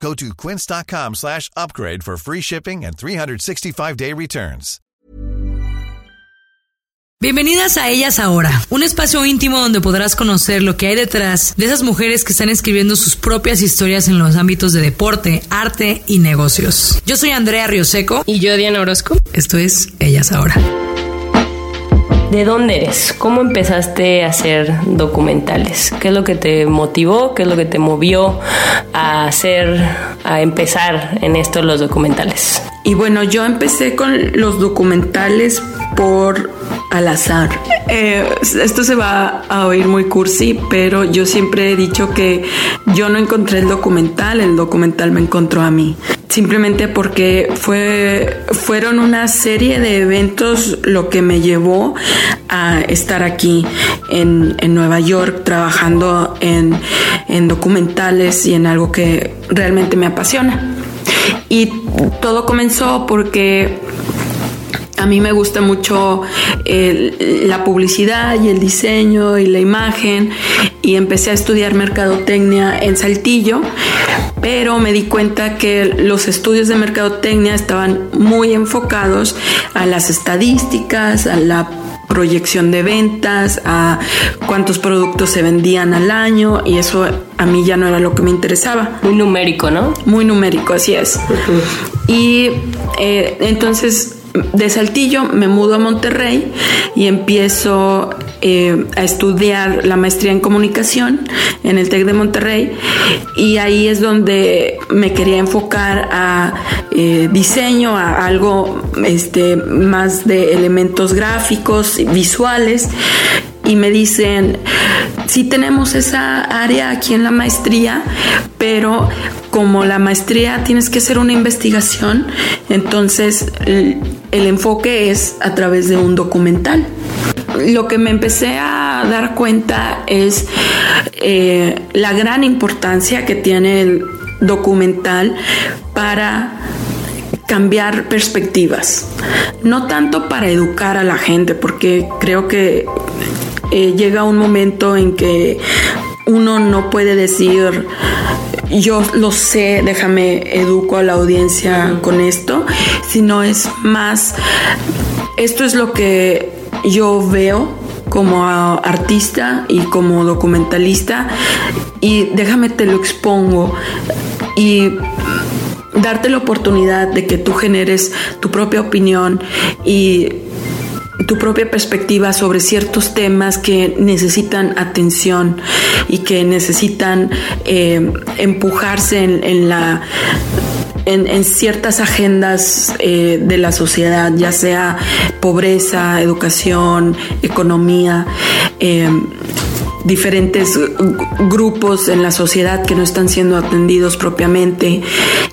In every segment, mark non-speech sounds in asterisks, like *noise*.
Go to quince.com slash upgrade for free shipping and 365-day returns. Bienvenidas a Ellas Ahora, un espacio íntimo donde podrás conocer lo que hay detrás de esas mujeres que están escribiendo sus propias historias en los ámbitos de deporte, arte y negocios. Yo soy Andrea Rioseco. Y yo, Diana Orozco. Esto es Ellas Ahora. ¿De dónde eres? ¿Cómo empezaste a hacer documentales? ¿Qué es lo que te motivó? ¿Qué es lo que te movió a hacer, a empezar en esto los documentales? Y bueno, yo empecé con los documentales por al azar. Eh, esto se va a oír muy cursi, pero yo siempre he dicho que yo no encontré el documental, el documental me encontró a mí. Simplemente porque fue, fueron una serie de eventos lo que me llevó a estar aquí en, en Nueva York trabajando en, en documentales y en algo que realmente me apasiona. Y todo comenzó porque a mí me gusta mucho la publicidad y el diseño y la imagen. Y empecé a estudiar mercadotecnia en Saltillo, pero me di cuenta que los estudios de mercadotecnia estaban muy enfocados a las estadísticas, a la proyección de ventas, a cuántos productos se vendían al año y eso a mí ya no era lo que me interesaba. Muy numérico, ¿no? Muy numérico, así es. Y eh, entonces de Saltillo me mudo a Monterrey y empiezo eh, a estudiar la maestría en comunicación en el TEC de Monterrey y ahí es donde me quería enfocar a eh, diseño, a algo este, más de elementos gráficos, visuales y me dicen, sí tenemos esa área aquí en la maestría, pero como la maestría tienes que hacer una investigación, entonces el, enfoque es a través de un documental. Lo que me empecé a dar cuenta es eh, la gran importancia que tiene el documental para cambiar perspectivas, no tanto para educar a la gente, porque creo que eh, llega un momento en que uno no puede decir yo lo sé, déjame educo a la audiencia con esto, sino es más, esto es lo que yo veo como artista y como documentalista y déjame te lo expongo y darte la oportunidad de que tú generes tu propia opinión y tu propia perspectiva sobre ciertos temas que necesitan atención y que necesitan eh, empujarse en, la en, ciertas agendas eh, de la sociedad, ya sea pobreza, educación, economía. Eh, diferentes grupos en la sociedad que no están siendo atendidos propiamente.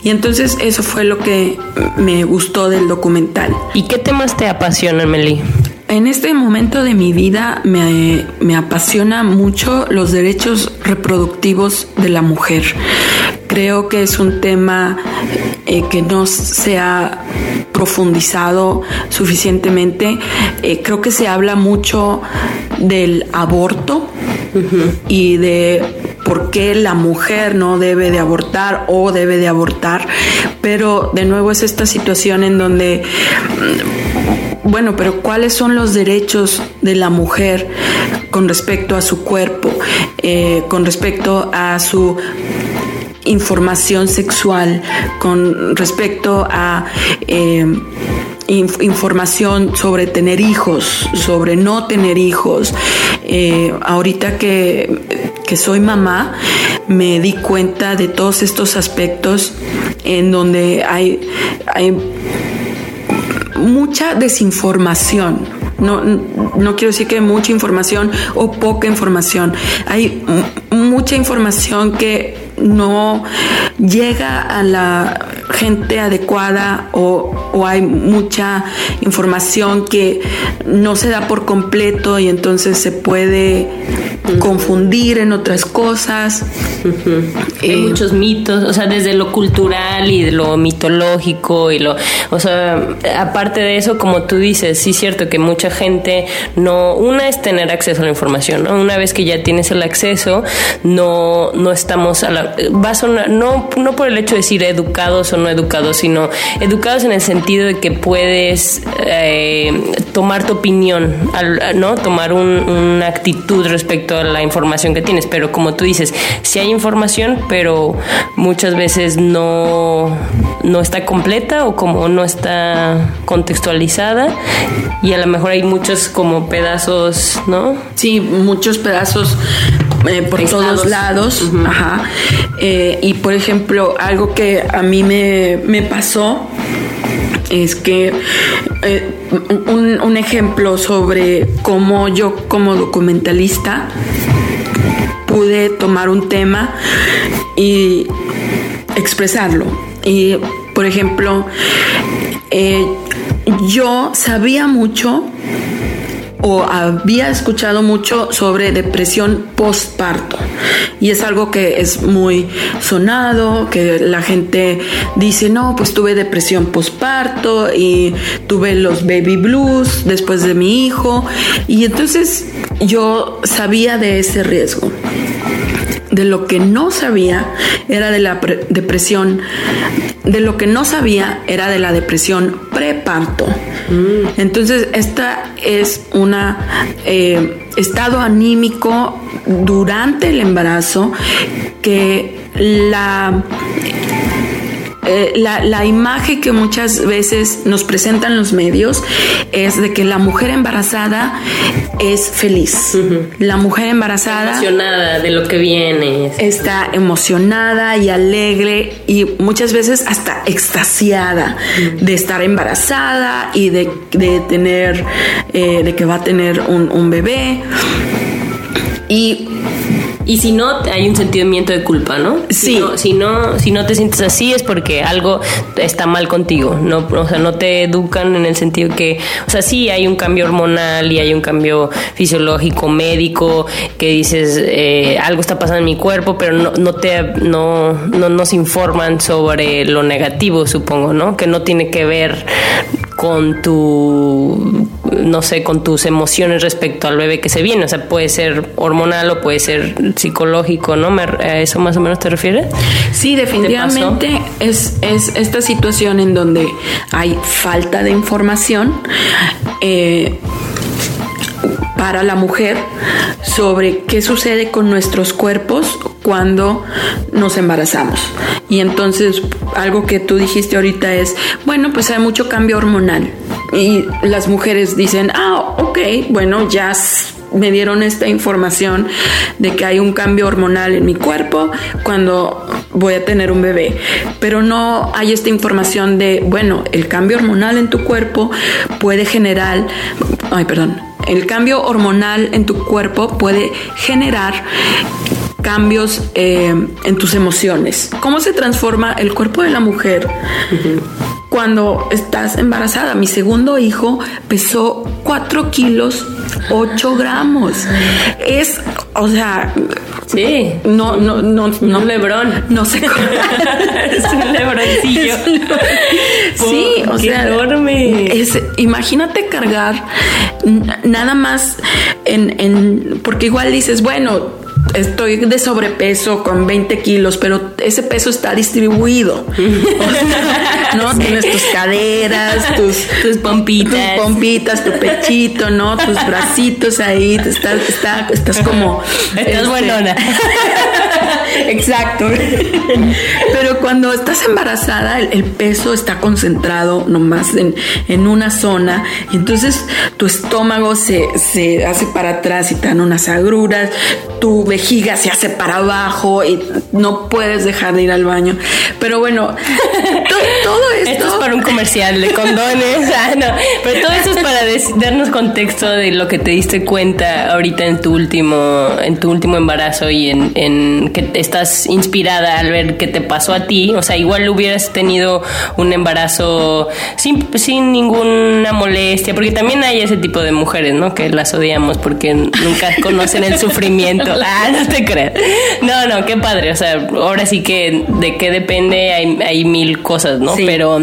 Y entonces eso fue lo que me gustó del documental. ¿Y qué temas te apasionan, Meli? En este momento de mi vida me, me, apasiona mucho los derechos reproductivos de la mujer. Creo que es un tema eh, que no se ha profundizado suficientemente. Eh, creo que se habla mucho del aborto y de por qué la mujer no debe de abortar o debe de abortar, pero de nuevo es esta situación en donde mm, bueno, pero ¿cuáles son los derechos de la mujer con respecto a su cuerpo, eh, con respecto a su información sexual, con respecto a eh, información sobre tener hijos, sobre no tener hijos. Eh, ahorita que, soy mamá, me di cuenta de todos estos aspectos en donde hay, hay mucha desinformación. No, no quiero decir que mucha información o poca información. Hay mucha información que no llega a la gente adecuada o, o hay mucha información que no se da por completo y entonces se puede confundir en otras cosas. Hay Eh, muchos mitos, o sea, desde lo cultural y de lo mitológico y lo, o sea, aparte de eso, como tú dices, sí es cierto que mucha gente no, una es tener acceso a la información, ¿no? Una vez que ya tienes el acceso, no, no estamos a la, va a sonar- no, no por el hecho de decir educados o no educados, sino educados en el sentido de que puedes eh, tomar tu opinión, ¿no? Tomar un- una actitud respecto a la información que tienes, pero como tú dices, sí hay información, pero muchas veces no, no está completa o como no está contextualizada y a lo mejor hay muchos como pedazos, ¿no? Sí, muchos pedazos eh, por Aislados. todos lados. Ajá. Eh, y por ejemplo, algo que a mí me, me pasó es que eh, un, un ejemplo sobre cómo yo como documentalista pude tomar un tema y expresarlo. Y, por ejemplo, eh, yo sabía mucho o había escuchado mucho sobre depresión postparto y es algo que es muy sonado, que la gente dice, no, pues tuve depresión postparto y tuve los baby blues después de mi hijo y entonces yo sabía de ese riesgo. De lo que no sabía era de la pre- depresión, de lo que no sabía era de la depresión preparto. Entonces, esta es una eh, estado anímico durante el embarazo que la eh, la, la imagen que muchas veces nos presentan los medios es de que la mujer embarazada es feliz. La mujer embarazada Emocionada de lo que viene. está emocionada y alegre y muchas veces hasta extasiada de estar embarazada y de, de tener, eh, de que va a tener un, un bebé. Y Y si no, hay un sentimiento de culpa, ¿no? Sí. Si no, si no, si no te sientes así es porque algo está mal contigo, ¿no? O sea, no te educan en el sentido que, o sea, sí hay un cambio hormonal y hay un cambio fisiológico, médico, que dices, eh, algo está pasando en mi cuerpo, pero no, no te, no, no nos informan sobre lo negativo, supongo, ¿no? Que no tiene que ver con tu, no sé, con tus emociones respecto al bebé que se viene. O sea, puede ser hormonal o puede ser psicológico, ¿no? ¿A eso más o menos te refieres? Sí, definitivamente es, es esta situación en donde hay falta de información eh, para la mujer sobre qué sucede con nuestros cuerpos cuando nos embarazamos. Y entonces algo que tú dijiste ahorita es, bueno, pues hay mucho cambio hormonal. Y las mujeres dicen, ah, ok, bueno, ya me dieron esta información de que hay un cambio hormonal en mi cuerpo cuando voy a tener un bebé. Pero no hay esta información de, bueno, el cambio hormonal en tu cuerpo puede generar, ay, perdón, el cambio hormonal en tu cuerpo puede generar cambios eh, en tus emociones. ¿Cómo se transforma el cuerpo de la mujer cuando estás embarazada? Mi segundo hijo pesó 4 kilos 8 gramos. Es, o sea, Sí. no, no, no, no. Un lebrón. No sé *laughs* cómo. es un lebroncillo. Sí, o Qué sea, enorme. es- imagínate cargar nada más en, en, porque igual dices, bueno, estoy de sobrepeso con 20 kilos, pero ese peso está distribuido. O *laughs* sea, ¿No? Tienes tus caderas, tus, Tus pompitas. tus pompitas, tu pechito, ¿no? Tus bracitos ahí, te estás, está- estás como. Estás este, buenona. *laughs* *laughs* Exacto. Pero cuando estás embarazada, el, el peso está concentrado nomás en, en una zona. Y entonces tu estómago se, se hace para atrás y te dan unas agruras. Tu vejiga se hace para abajo y no puedes dejar de ir al baño. Pero bueno, to- todo esto. *laughs* Esto es para un comercial de condones. Ah, no. Pero todo eso es para darnos contexto de lo que te diste cuenta ahorita en tu último, en tu último embarazo y en, en que estás inspirada al ver qué te pasó a ti. O sea, igual hubieras tenido un embarazo sin, sin ninguna molestia, porque también hay ese tipo de mujeres, ¿no? Que las odiamos porque nunca *laughs* conocen el sufrimiento. Ah, no te creas. No, no, qué padre. O sea, ahora sí que de qué depende hay, hay mil cosas, ¿no? Pero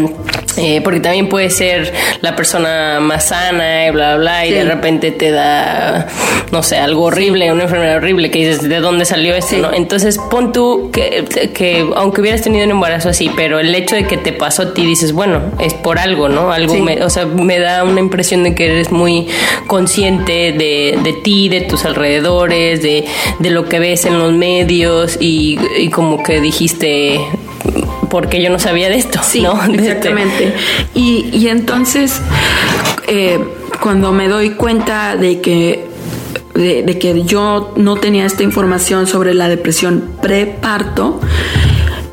eh, porque también puede ser la persona más sana y bla, bla, bla, y de repente te da, no sé, algo horrible, una enfermedad horrible que dices, ¿de dónde salió esto? ¿no? Entonces pon tú que, que, aunque hubieras tenido un embarazo así, pero el hecho de que te pasó a ti, dices, bueno, es por algo, ¿no? Algo, me, o sea, me da una impresión de que eres muy consciente de, de ti, de tus alrededores, de, de lo que ves en los medios y, y como que dijiste porque yo no sabía de esto. Sí, ¿no? *laughs* exactamente. Y, y, entonces, eh, cuando me doy cuenta de que de, de, que yo no tenía esta información sobre la depresión preparto,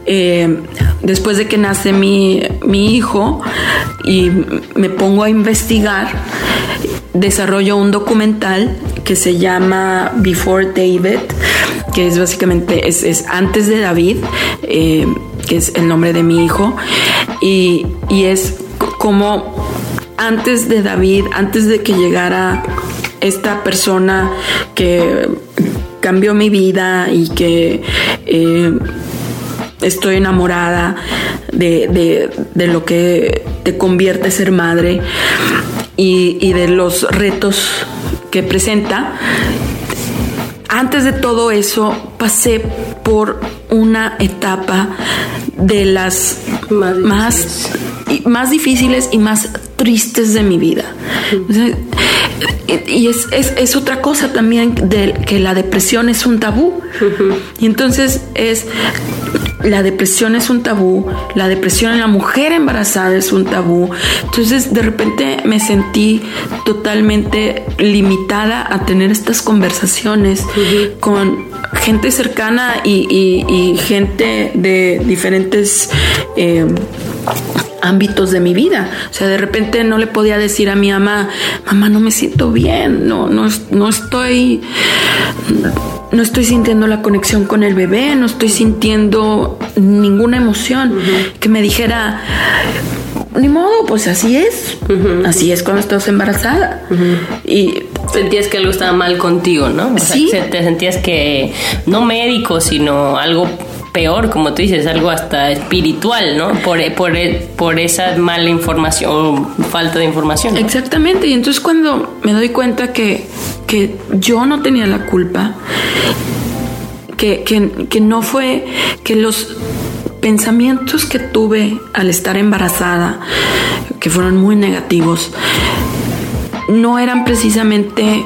eh, después de que nace mi, mi hijo y me pongo a investigar, desarrollo un documental que se llama Before David, que es básicamente es, es antes de David, eh, que es el nombre de mi hijo, y, y es como antes de David, antes de que llegara esta persona que cambió mi vida y que eh, estoy enamorada de, de, de, lo que te convierte a ser madre y, y de los retos que presenta. Antes de todo eso pasé por una etapa de las más, más, más difíciles y más tristes de mi vida. O sea, y es, es, es, otra cosa también de que la depresión es un tabú. Y entonces es la depresión es un tabú, la depresión en la mujer embarazada es un tabú. Entonces de repente me sentí totalmente limitada a tener estas conversaciones uh -huh. con gente cercana y, y, y, gente de diferentes... Eh, ámbitos de mi vida. O sea, de repente no le podía decir a mi mamá, mamá, no me siento bien, no, no, no estoy, no estoy sintiendo la conexión con el bebé, no estoy sintiendo ninguna emoción. Uh -huh. Que me dijera, ni modo, pues así es. Uh -huh. Así es cuando estás embarazada. Uh -huh. Y sentías que algo estaba mal contigo, ¿no? O sí. Sea, te sentías que no médico, sino algo peor, como tú dices, algo hasta espiritual, ¿no? Por, por, por esa mala información o falta de información. Exactamente, y entonces cuando me doy cuenta que, que yo no tenía la culpa, que, que, que no fue, que los pensamientos que tuve al estar embarazada, que fueron muy negativos, no eran precisamente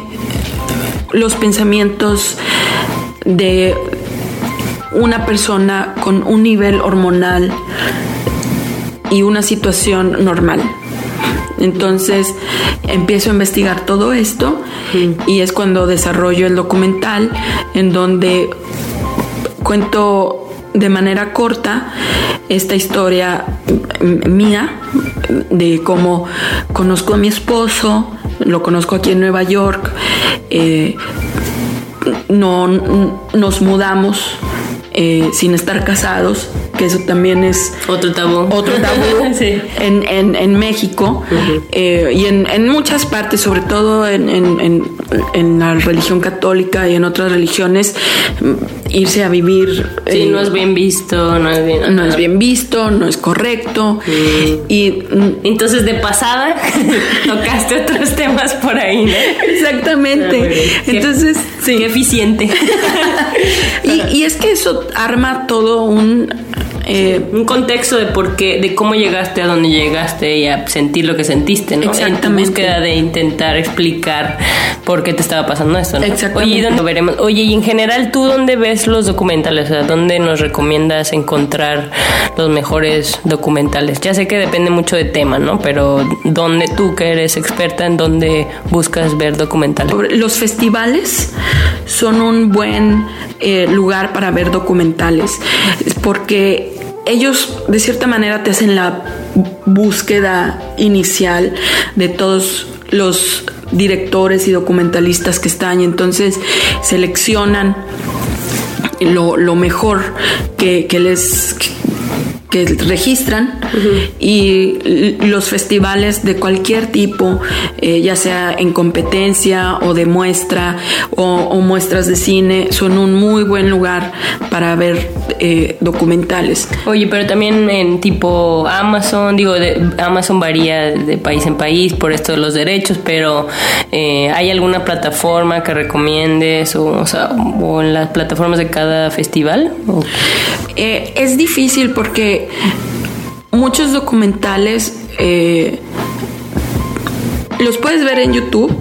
los pensamientos de una persona con un nivel hormonal y una situación normal. Entonces empiezo a investigar todo esto y es cuando desarrollo el documental en donde cuento de manera corta esta historia mía de cómo conozco a mi esposo, lo conozco aquí en Nueva York, eh, no, nos mudamos eh, sin estar casados, que eso también es otro tabú. Otro tabú *laughs* sí. en, en, en, México uh -huh. eh, y en, en, muchas partes, sobre todo en, la religión católica y en otras religiones, irse a vivir. Sí, eh, no es bien visto, no es bien. No es bien visto, no es correcto. -huh. Y entonces de pasada *laughs* tocaste otros temas por ahí, ¿no? Exactamente. Ah, entonces, qué, sí. Qué eficiente. *laughs* y, y es que eso arma todo un eh, un contexto de por qué, de cómo llegaste a donde llegaste y a sentir lo que sentiste, ¿no? Exactamente. En tu búsqueda de intentar explicar por qué te estaba pasando esto, ¿no? Exactamente. Oye, ¿dónde veremos? Oye, y en general, ¿tú dónde ves los documentales? O sea, ¿dónde nos recomiendas encontrar los mejores documentales? Ya sé que depende mucho de tema, ¿no? Pero ¿dónde tú que eres experta en dónde buscas ver documentales? Los festivales son un buen eh, lugar para ver documentales porque ellos de cierta manera te hacen la búsqueda inicial de todos los directores y documentalistas que están y entonces seleccionan lo, lo mejor que, que les registran y los festivales de cualquier tipo, eh, ya sea en competencia o de muestra o, muestras de cine, son un muy buen lugar para ver eh, documentales. Oye, pero también en tipo Amazon, digo, de, Amazon varía de país en país por esto de los derechos, pero eh, ¿hay alguna plataforma que recomiendes o, o, sea, o en las plataformas de cada festival? es difícil porque *laughs* muchos documentales eh, los puedes ver en YouTube,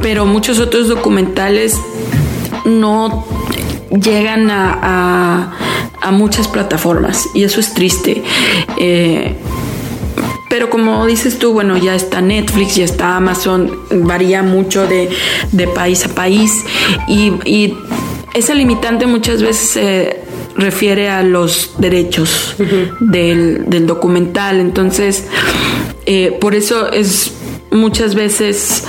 pero muchos otros documentales no llegan a, muchas plataformas y eso es triste. Eh, pero como dices tú, bueno, ya está Netflix, ya está Amazon, varía mucho de, país a país y, esa limitante muchas veces eh, refiere a los derechos del, documental. Entonces, eh, por eso es muchas veces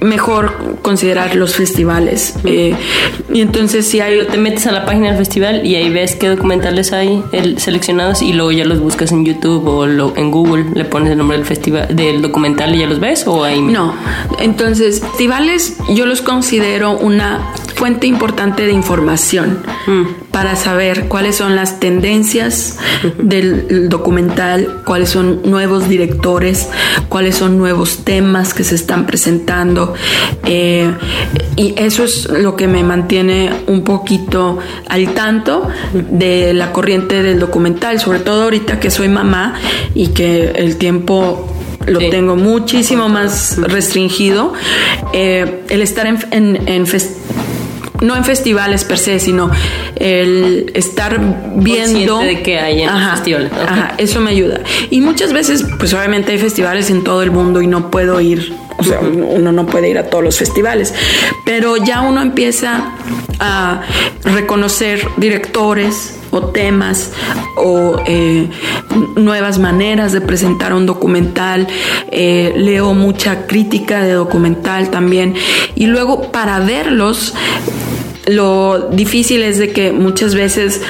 mejor considerar los festivales. Eh, y entonces si hay... Te metes a la página del festival y ahí ves qué documentales hay seleccionados y luego ya los buscas en YouTube o en Google, le pones el nombre del festival, del documental y ya los ves o ahí... No, entonces festivales yo los considero una fuente importante de información mm. para saber cuáles son las tendencias del documental, cuáles son nuevos directores, cuáles son nuevos temas que se están presentando. Eh, y eso es lo que me mantiene un poquito al tanto de la corriente del documental, sobre todo ahorita que soy mamá y que el tiempo lo tengo muchísimo más restringido. Eh, el estar en, en, en no en festivales per se, sino el estar viendo de que hay en festivales. Ajá, eso me ayuda. Y muchas veces, pues obviamente hay festivales en todo el mundo y no puedo ir, o sea, uno no puede ir a todos los festivales, pero ya uno empieza a reconocer directores o temas o eh, nuevas maneras de presentar un documental. Eh, leo mucha crítica de documental también. Y luego para verlos, lo difícil es de que muchas veces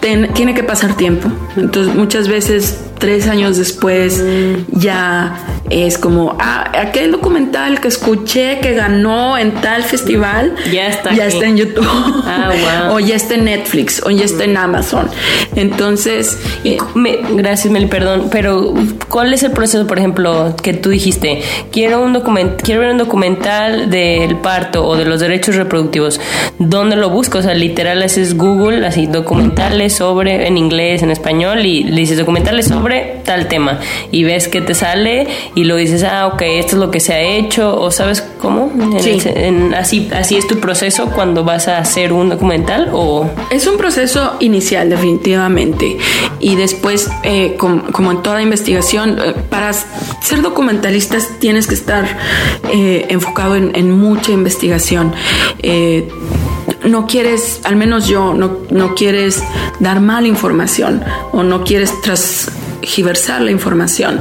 tiene que pasar tiempo. Entonces muchas veces tres años después ya es como, ah, aquel documental que escuché que ganó en tal festival, ya está, ya está en YouTube, *laughs* ah, o ya está en Netflix, o ya está en Amazon. Entonces, eh, gracias Meli, perdón, pero ¿cuál es el proceso, por ejemplo, que tú dijiste, quiero un document, quiero ver un documental del parto o de los derechos reproductivos, ¿dónde lo busco? O sea, literal haces Google, así documentales sobre en inglés, en español y le dices documentales sobre tal tema y ves que te sale y lo dices, ah, ok, esto es lo que se ha hecho, o sabes cómo, sí. así, así es tu proceso cuando vas a hacer un documental o... Es un proceso inicial, definitivamente, y después, eh, como, en toda investigación, eh, para ser documentalistas tienes que estar eh, enfocado en, mucha investigación. No quieres, al menos yo, no, no, quieres dar mala información o no quieres transgiversar la información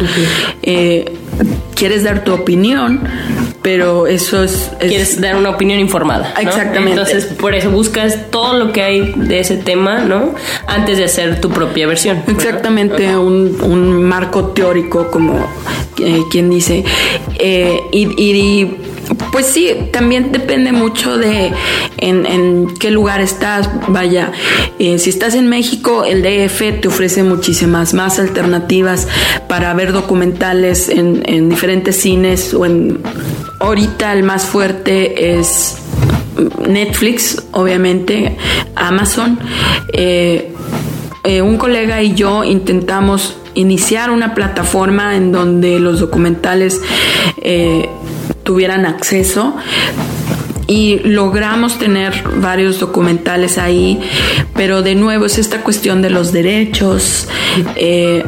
quieres dar tu opinión, pero eso es, Quieres dar una opinión informada. Exactamente. Entonces, por eso buscas todo lo que hay de ese tema, ¿no? Antes de hacer tu propia versión. Exactamente, un, marco teórico, como eh, quien dice. Eh, y pues sí, también depende mucho de en, qué lugar estás. Vaya, eh, si estás en México, el DF te ofrece muchísimas más alternativas para ver documentales en, diferentes cines o en... Ahorita el más fuerte es Netflix, obviamente, Amazon. Eh, eh, un colega y yo intentamos iniciar una plataforma en donde los documentales tuvieran acceso y logramos tener varios documentales ahí, pero de nuevo es esta cuestión de los derechos. Eh,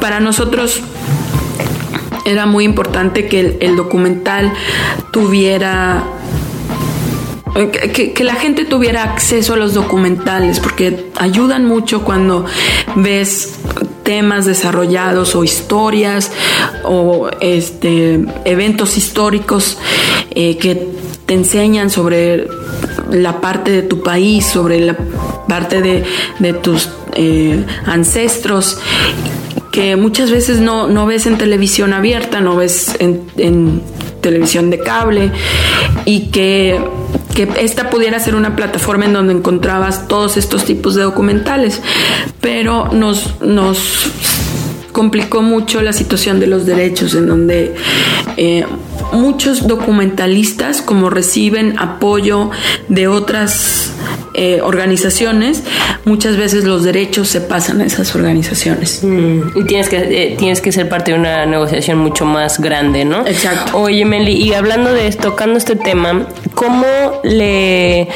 para nosotros era muy importante que el, documental tuviera que, que, la gente tuviera acceso a los documentales, porque ayudan mucho cuando ves temas desarrollados o historias o este, eventos históricos eh, que te enseñan sobre la parte de tu país, sobre la parte de, tus eh, ancestros que muchas veces no, no, ves en televisión abierta, no ves en, televisión de cable y que, que, esta pudiera ser una plataforma en donde encontrabas todos estos tipos de documentales, pero nos, nos complicó mucho la situación de los derechos, en donde eh, muchos documentalistas, como reciben apoyo de otras eh, organizaciones, muchas veces los derechos se pasan a esas organizaciones. Mm, y tienes que, eh, tienes que ser parte de una negociación mucho más grande, ¿no? Exacto. Oye, Meli, y hablando de esto, tocando este tema, ¿cómo le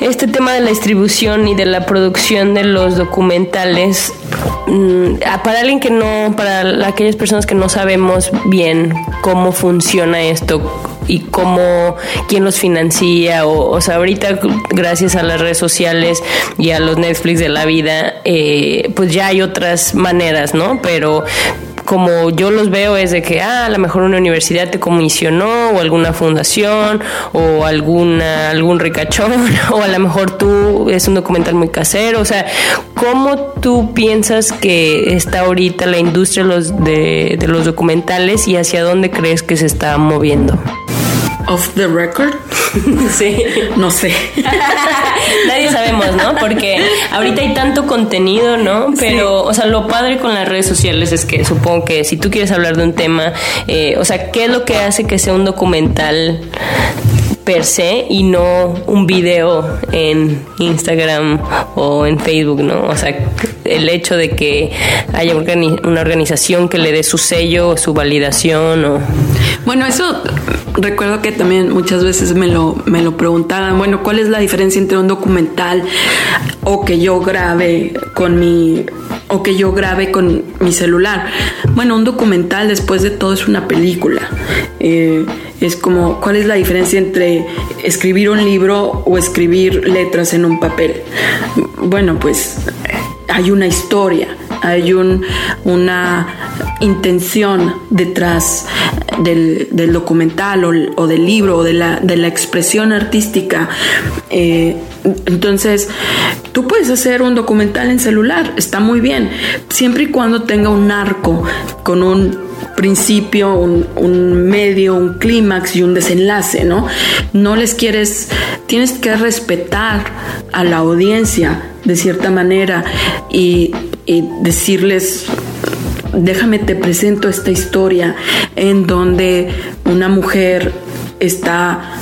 este tema de la distribución y de la producción de los documentales, mm, para alguien que no, para aquellas personas que no sabemos bien cómo funciona esto, y cómo, quién los financia, o, o sea, ahorita gracias a las redes sociales y a los Netflix de la vida, eh, pues ya hay otras maneras, ¿no? Pero como yo los veo es de que ah, a lo mejor una universidad te comisionó o alguna fundación o alguna algún ricachón *laughs* o a lo mejor tú es un documental muy casero, o sea, ¿cómo tú piensas que está ahorita la industria los de, de los documentales y hacia dónde crees que se está moviendo? Off the record. *laughs* Sí. No sé. *laughs* Nadie sabemos, ¿no? Porque ahorita hay tanto contenido, ¿no? Pero, o sea, lo padre con las redes sociales es que supongo que si tú quieres hablar de un tema, eh, o sea, ¿qué es lo que hace que sea un documental per se y no un video en Instagram o en Facebook, ¿no? O sea, el hecho de que haya una organización que le dé su sello, su validación o... Bueno, eso recuerdo que también muchas veces me lo, me lo preguntaban, bueno, ¿cuál es la diferencia entre un documental o que yo grabe con mi o que yo grabe con mi celular? Bueno, un documental después de todo es una película. Eh, es como, ¿cuál es la diferencia entre escribir un libro o escribir letras en un papel? Bueno, pues hay una historia, hay un, una intención detrás del, documental o, del libro o de la, expresión artística. Eh, entonces, tú puedes hacer un documental en celular, está muy bien, siempre y cuando tenga un arco con un principio, un, un medio, un clímax y un desenlace, ¿no? No les quieres, tienes que respetar a la audiencia de cierta manera y, decirles déjame te presento esta historia en donde una mujer está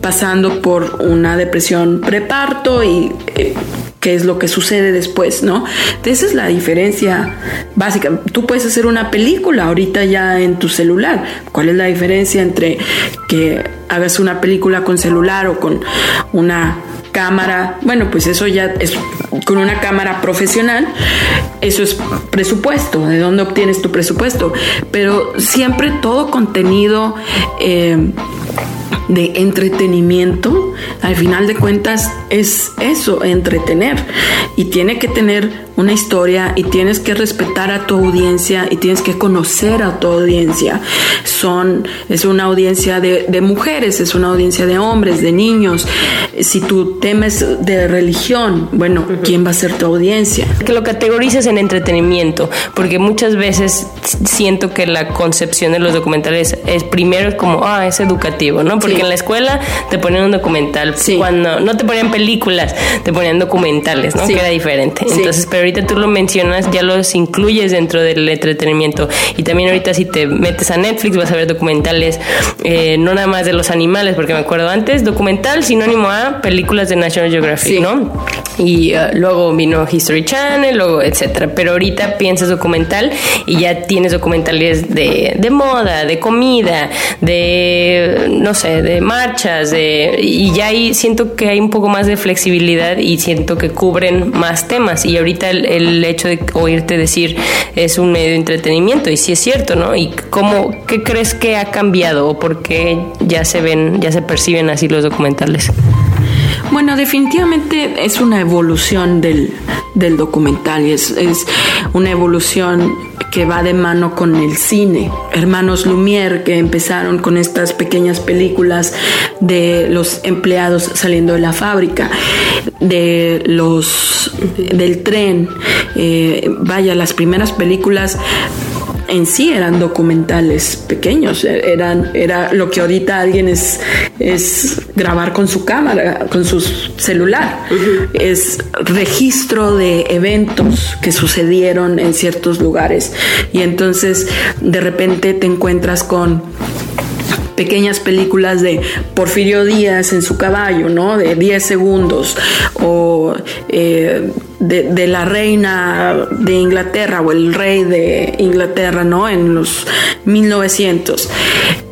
pasando por una depresión preparto y eh, qué es lo que sucede después, ¿no? Esa es la diferencia básica. Tú puedes hacer una película ahorita ya en tu celular. ¿Cuál es la diferencia entre que hagas una película con celular o con una cámara, bueno, pues eso ya es con una cámara profesional, eso es presupuesto, de dónde obtienes tu presupuesto, pero siempre todo contenido eh, de entretenimiento, al final de cuentas es eso, entretener, y tiene que tener una historia y tienes que respetar a tu audiencia y tienes que conocer a tu audiencia. Son, es una audiencia de, mujeres, es una audiencia de hombres, de niños. Si tú temes de religión, bueno, ¿quién va a ser tu audiencia? Que lo categorices en entretenimiento, porque muchas veces siento que la concepción de los documentales es primero como, ah, es educativo, ¿no? Porque en la escuela te ponían un documental, cuando no te ponían películas, te ponían documentales, ¿no? Que era diferente. Entonces, pero ahorita tú lo mencionas, ya los incluyes dentro del entretenimiento. Y también ahorita si te metes a Netflix vas a ver documentales, eh, no nada más de los animales, porque me acuerdo antes, documental sinónimo a películas de National Geographic, ¿no? Y uh, luego vino History Channel, luego etcétera. Pero ahorita piensas documental y ya tienes documentales de, de moda, de comida, de, no sé, de marchas, de, y ya ahí siento que hay un poco más de flexibilidad y siento que cubren más temas. Y ahorita el, hecho de oírte decir es un medio de entretenimiento y sí es cierto, ¿no? ¿Y cómo, qué crees que ha cambiado o por qué ya se ven, ya se perciben así los documentales? Bueno, definitivamente es una evolución del, documental y es, es una evolución que va de mano con el cine. Hermanos Lumière que empezaron con estas pequeñas películas de los empleados saliendo de la fábrica, de los del tren, eh, vaya, las primeras películas en sí eran documentales pequeños, eran, era lo que ahorita alguien es, es grabar con su cámara, con su celular, es registro de eventos que sucedieron en ciertos lugares. Y entonces de repente te encuentras con pequeñas películas de Porfirio Díaz en su caballo, ¿no? De 10 segundos, o eh, de, la reina de Inglaterra o el rey de Inglaterra, ¿no? En los 1900.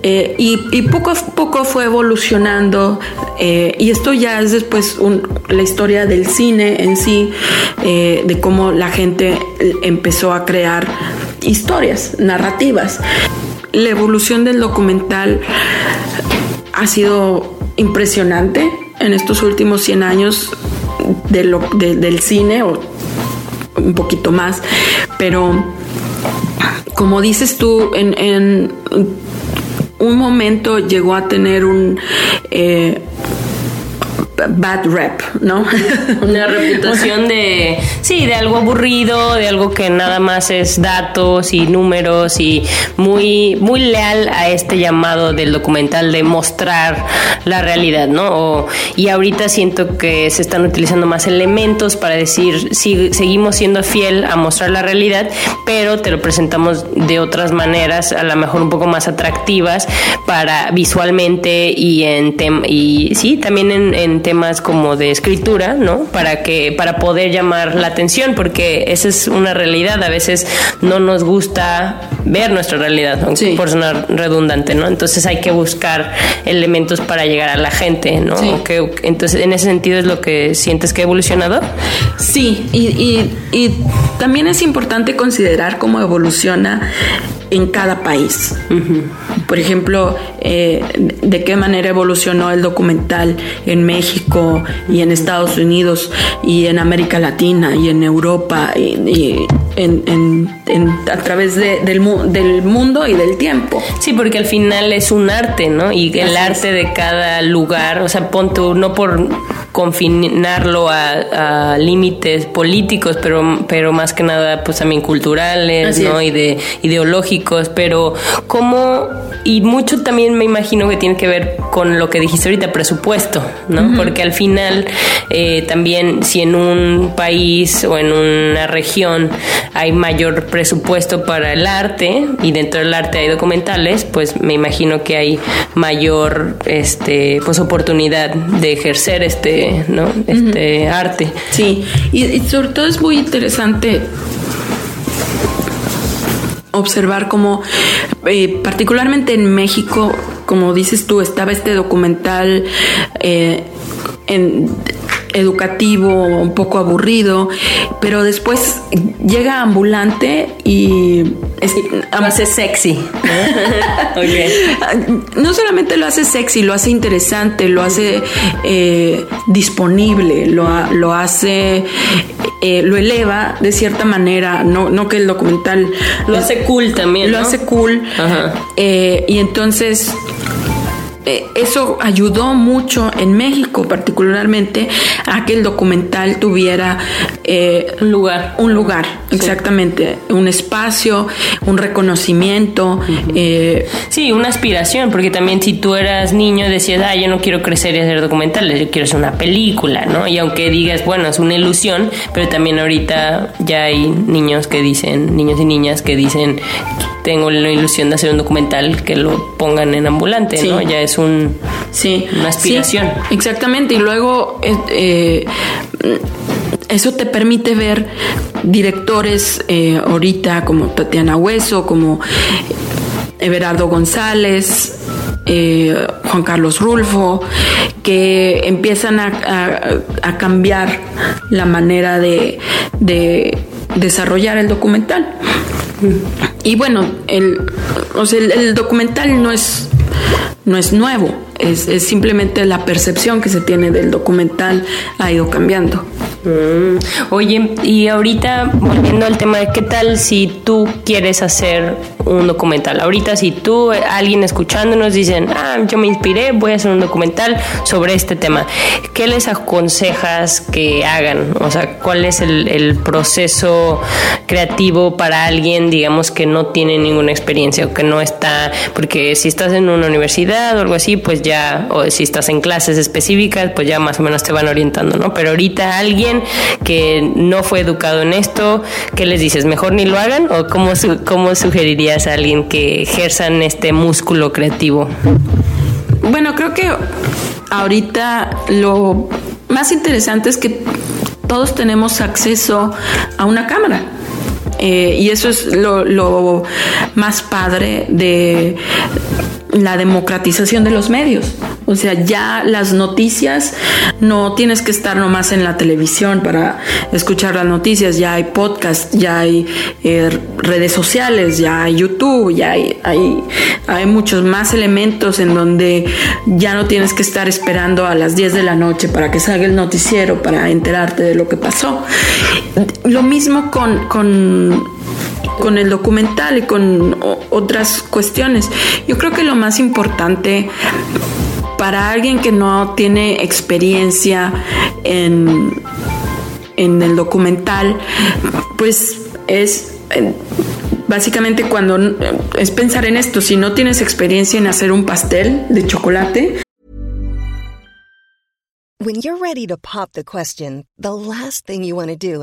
Eh, y, poco a poco fue evolucionando, eh, y esto ya es después la historia del cine en sí, de cómo la gente empezó a crear historias, narrativas la evolución del documental ha sido impresionante en estos últimos 100 años del cine o un poquito más, pero como dices tú, en, un momento llegó a tener un... Eh, bad rep, ¿no? *laughs* Una reputación de, sí, de algo aburrido, de algo que nada más es datos y números y muy, muy leal a este llamado del documental de mostrar la realidad, ¿no? y ahorita siento que se están utilizando más elementos para decir, sí, seguimos siendo fiel a mostrar la realidad, pero te lo presentamos de otras maneras, a lo mejor un poco más atractivas para visualmente y en y sí, también en, en temas como de escritura, ¿no? Para que para poder llamar la atención, porque esa es una realidad. A veces no nos gusta ver nuestra realidad, por sonar redundante, ¿no? Entonces hay que buscar elementos para llegar a la gente, ¿no? entonces, en ese sentido es lo que sientes que ha evolucionado. Sí, y, y también es importante considerar cómo evoluciona en cada país. Por ejemplo, eh, de qué manera evolucionó el documental en México y en Estados Unidos y en América Latina y en Europa y, en, a través del, del, mundo y del tiempo. Sí, porque al final es un arte, ¿no? Y el arte de cada lugar, o sea, pon no por confinarlo a, límites políticos, pero, pero más que nada, pues también culturales, ¿no? Y de ideológicos, pero cómo, y mucho también me imagino que tiene que ver con lo que dijiste ahorita, presupuesto, ¿no? Porque al final, eh, también, si en un país o en una región hay mayor presupuesto para el arte, y dentro del arte hay documentales, pues me imagino que hay mayor, este, pues oportunidad de ejercer este ¿no? Este arte. Sí, y, sobre todo es muy interesante observar cómo, eh, particularmente en México, como dices tú, estaba este documental eh, en educativo, un poco aburrido, pero después llega ambulante y lo hace sexy. *laughs* No solamente lo hace sexy, lo hace interesante, lo hace eh, disponible, lo, lo hace, eh, lo eleva de cierta manera, no, no que el documental lo hace cool también. Lo hace cool. Eh, y entonces eh, eso ayudó mucho en México particularmente a que el documental tuviera eh, un lugar. Un lugar, exactamente. Un espacio, un reconocimiento. Eh, sí, una aspiración, porque también si tú eras niño decías, ah, yo no quiero crecer y hacer documentales, yo quiero hacer una película, ¿no? Y aunque digas, bueno, es una ilusión, pero también ahorita ya hay niños que dicen, niños y niñas que dicen, tengo la ilusión de hacer un documental que lo pongan en ambulante, ¿no? Ya es un, sí. una aspiración. exactamente, y luego eh, eh, eso te permite ver directores eh, ahorita como Tatiana Hueso, como Everardo González, Juan Carlos Rulfo, que empiezan a, cambiar la manera de, de desarrollar el documental. Y bueno, el, o sea, el, documental no es, no es nuevo, es, simplemente la percepción que se tiene del documental ha ido cambiando. Mm. Oye, y ahorita volviendo al tema de qué tal si tú quieres hacer un documental. Ahorita si tú, alguien escuchándonos dicen, ah, yo me inspiré, voy a hacer un documental sobre este tema. ¿Qué les aconsejas que hagan? O sea, ¿cuál es el proceso creativo para alguien, digamos, que no tiene ninguna experiencia o que no está, porque si estás en una universidad o algo así, pues ya, o si estás en clases específicas, pues ya más o menos te van orientando, ¿no? Pero ahorita alguien que no fue educado en esto, ¿qué les dices? ¿Mejor ni lo hagan? ¿O cómo, cómo sugerirías a alguien que ejerzan este músculo creativo? Bueno, creo que ahorita lo más interesante es que todos tenemos acceso a una cámara. Eh, y eso es lo, lo más padre de la democratización de los medios. O sea, ya las noticias no tienes que estar nomás en la televisión para escuchar las noticias, ya hay podcast, ya hay eh, redes sociales, ya hay YouTube, ya hay, hay, hay, muchos más elementos en donde ya no tienes que estar esperando a las 10 de la noche para que salga el noticiero para enterarte de lo que pasó. Lo mismo con, con con el documental y con otras cuestiones. Yo creo que lo más importante para alguien que no tiene experiencia en, en el documental, pues es eh, básicamente cuando es pensar en esto, si no tienes experiencia en hacer un pastel de chocolate. When you're ready to pop the question, the last thing you want to do.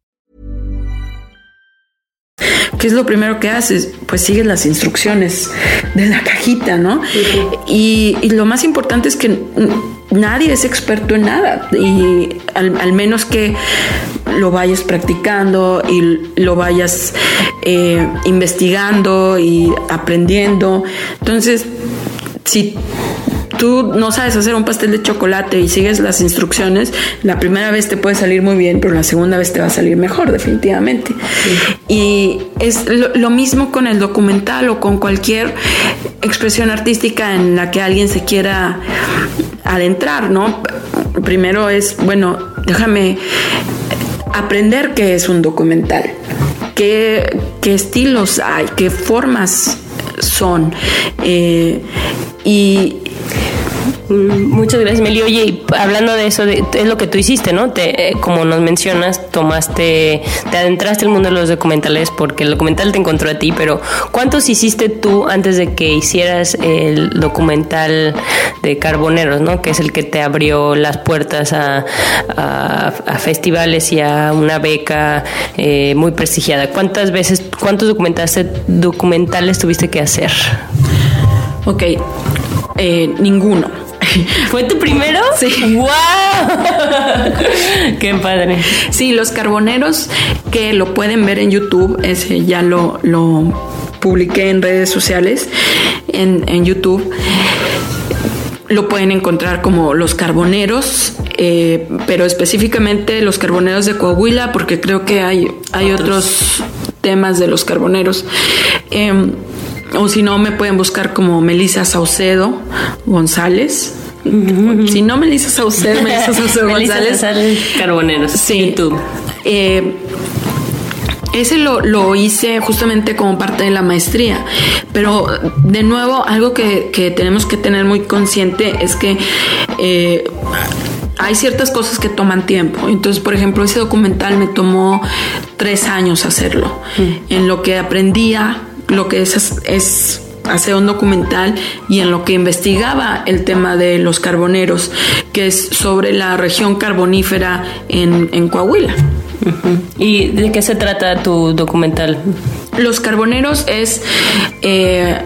¿Qué es lo primero que haces? Pues sigues las instrucciones de la cajita, ¿no? y, y lo más importante es que nadie es experto en nada y al, menos que lo vayas practicando y lo vayas eh, investigando y aprendiendo. Entonces, si tú no sabes hacer un pastel de chocolate y sigues las instrucciones, la primera vez te puede salir muy bien, pero la segunda vez te va a salir mejor, definitivamente. Y es lo, mismo con el documental o con cualquier expresión artística en la que alguien se quiera adentrar, ¿no? Primero es, bueno, déjame aprender qué es un documental, qué, qué estilos hay, qué formas son. Eh, y, muchas gracias, Meli. Oye, y hablando de eso, es lo que tú hiciste, ¿no? Te, eh, como nos mencionas, tomaste, te adentraste el mundo de los documentales porque el documental te encontró a ti, pero ¿cuántos hiciste tú antes de que hicieras el documental de Carboneros, ¿no? Que es el que te abrió las puertas a, festivales y a una beca eh, muy prestigiada. ¿Cuántas veces, cuántos documentales, documentales tuviste que hacer? Ok, eh, ninguno. *laughs* ¿Fue tu primero? Sí. ¡Wow! *laughs* ¡Qué padre! Sí, los carboneros que lo pueden ver en YouTube, ese ya lo, lo publiqué en redes sociales, en, en YouTube lo pueden encontrar como los carboneros, eh, pero específicamente los carboneros de Coahuila, porque creo que hay, hay otros temas de los carboneros. Em, o si no, me pueden buscar como Melissa Saucedo González. Si no, Melissa Saucedo, Melissa Saucedo *laughs* González. Carboneros. Sí. YouTube. Eh, ese lo, hice justamente como parte de la maestría. Pero de nuevo, algo que, tenemos que tener muy consciente es que eh, hay ciertas cosas que toman tiempo. Entonces, por ejemplo, ese documental me tomó tres años hacerlo. Mm. En lo que aprendía lo que es, es hacer un documental y en lo que investigaba el tema de los carboneros, que es sobre la región carbonífera en, Coahuila. ¿Y de qué se trata tu documental? Los carboneros es eh,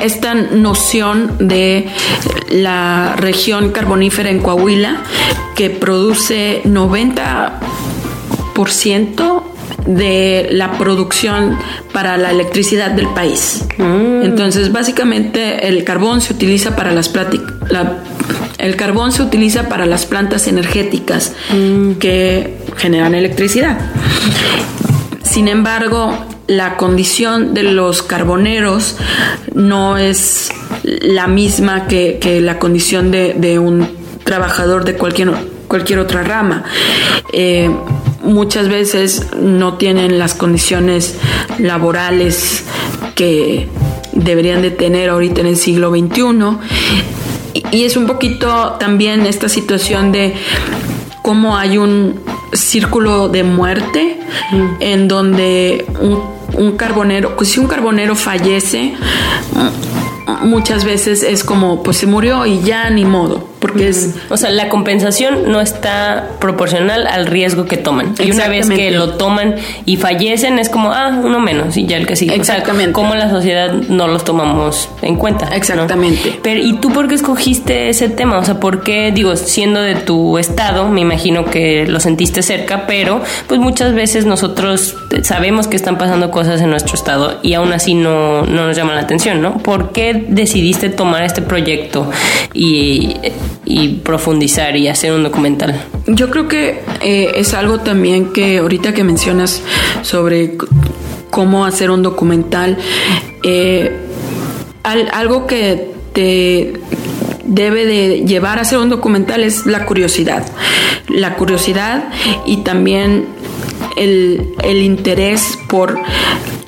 esta noción de la región carbonífera en Coahuila que produce 90% de la producción para la electricidad del país. Mm. Entonces, básicamente el carbón se utiliza para las la, el carbón se utiliza para las plantas energéticas Mm. que generan electricidad. Sin embargo, la condición de los carboneros no es la misma que, que la condición de, de, un trabajador de cualquier, cualquier otra rama. Eh, muchas veces no tienen las condiciones laborales que deberían de tener ahorita en el siglo XXI. Y, y es un poquito también esta situación de cómo hay un círculo de muerte mm. en donde un, un, carbonero, pues si un carbonero fallece, muchas veces es como, pues se murió y ya ni modo, porque es... O sea, la compensación no está proporcional al riesgo que toman. Y una vez que lo toman y fallecen, es como, ah, uno menos y ya el que sigue. Exactamente. O sea, como la sociedad no los tomamos en cuenta. Exactamente. ¿no? Pero, ¿y tú por qué escogiste ese tema? O sea, ¿por qué, digo, siendo de tu estado, me imagino que lo sentiste cerca, pero pues muchas veces nosotros sabemos que están pasando cosas en nuestro estado y aún así no, no nos llaman la atención, ¿no? ¿Por qué decidiste tomar este proyecto y, y profundizar y hacer un documental? Yo creo que eh, es algo también que ahorita que mencionas sobre cómo hacer un documental, eh, al, algo que te debe de llevar a hacer un documental es la curiosidad. La curiosidad y también el, el interés por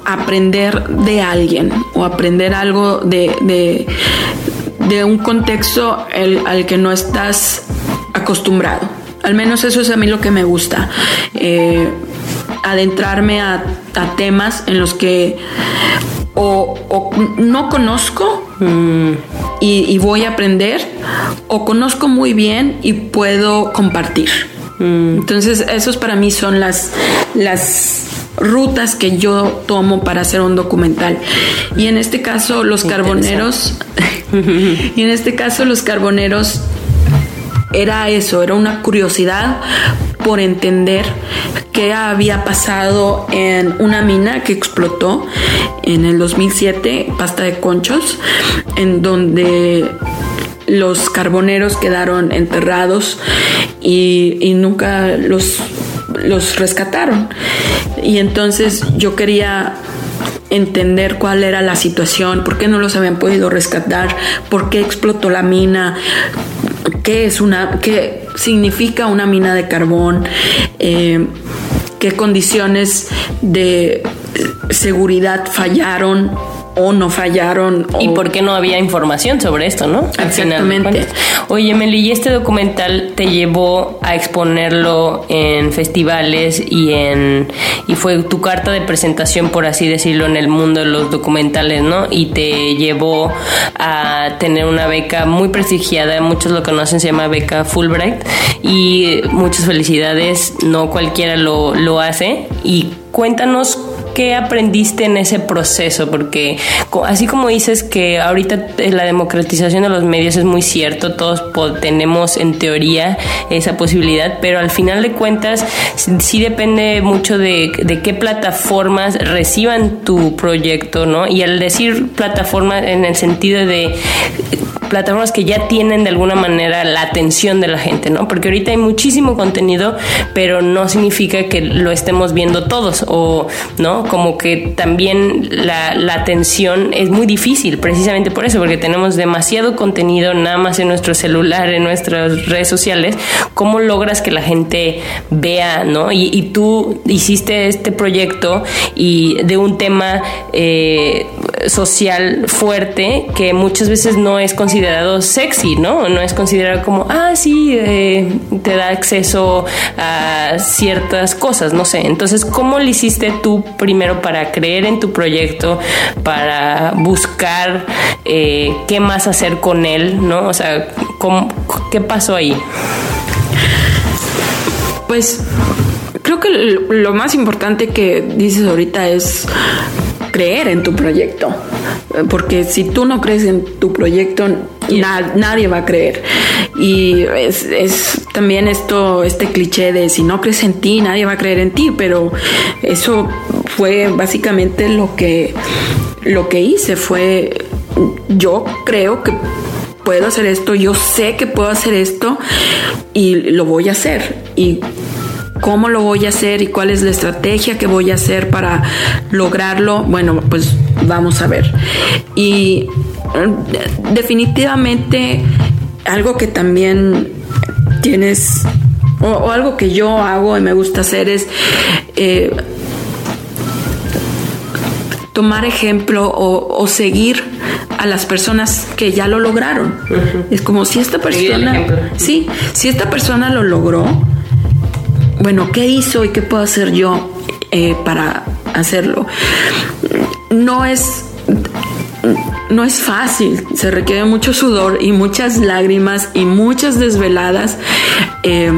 aprender de alguien o aprender algo de, de, de un contexto al que no estás acostumbrado. Al menos eso es a mí lo que me gusta. Eh, adentrarme a, temas en los que o, no conozco mm. y, y, voy a aprender o conozco muy bien y puedo compartir. Mm. Entonces, esos para mí son las, las rutas que yo tomo para hacer un documental. Y en este caso, los carboneros, *laughs* y en este caso, los carboneros era eso, era una curiosidad por entender qué había pasado en una mina que explotó en el 2007, pasta de conchos, en donde los carboneros quedaron enterrados y, y nunca los, los rescataron. Y entonces yo quería entender cuál era la situación, por qué no los habían podido rescatar, por qué explotó la mina, qué es una, qué significa una mina de carbón, eh, qué condiciones de seguridad fallaron o no fallaron. ¿Y por qué no había información sobre esto, no? Al Exactamente. Oye, Meli, ¿y este documental te llevó a exponerlo en festivales y en y fue tu carta de presentación, por así decirlo, en el mundo de los documentales, ¿no? Y te llevó a tener una beca muy prestigiada, muchos lo conocen, se llama beca Fulbright y muchas felicidades, no cualquiera lo, lo hace y cuéntanos qué aprendiste en ese proceso, porque así como dices que ahorita la democratización de los medios es muy cierto, todos tenemos en teoría esa posibilidad, pero al final de cuentas sí depende mucho de, de qué plataformas reciban tu proyecto, ¿no? Y al decir plataformas en el sentido de plataformas que ya tienen de alguna manera la atención de la gente, ¿no? Porque ahorita hay muchísimo contenido, pero no significa que lo estemos viendo todos o, ¿no? Como que también la, la atención es muy difícil, precisamente por eso, porque tenemos demasiado contenido nada más en nuestro celular, en nuestras redes sociales. ¿Cómo logras que la gente vea, ¿no? Y, y tú hiciste este proyecto y de un tema eh, social fuerte que muchas veces no es considerado sexy, ¿no? No es considerado como, ah, sí, eh, te da acceso a ciertas cosas, no sé. Entonces, ¿cómo lo hiciste tú primero para creer en tu proyecto, para buscar eh, qué más hacer con él, ¿no? O sea, ¿cómo, ¿qué pasó ahí? Pues creo que lo más importante que dices ahorita es creer en tu proyecto. Porque si tú no crees en tu proyecto, nadie va a creer. Y es, también esto, este cliché de si no crees en ti, nadie va a creer en ti, pero eso fue básicamente lo que, lo que hice, fue yo creo que puedo hacer esto, yo sé que puedo hacer esto y lo voy a hacer. Y cómo lo voy a hacer y cuál es la estrategia que voy a hacer para lograrlo, bueno, pues vamos a ver. Y eh, definitivamente algo que también tienes, o, algo que yo hago y me gusta hacer es... Eh, tomar ejemplo o, seguir a las personas que ya lo lograron. Es como si esta persona, sí, si esta persona lo logró, bueno, ¿qué hizo y qué puedo hacer yo eh, para hacerlo? No es no es fácil, se requiere mucho sudor y muchas lágrimas y muchas desveladas eh,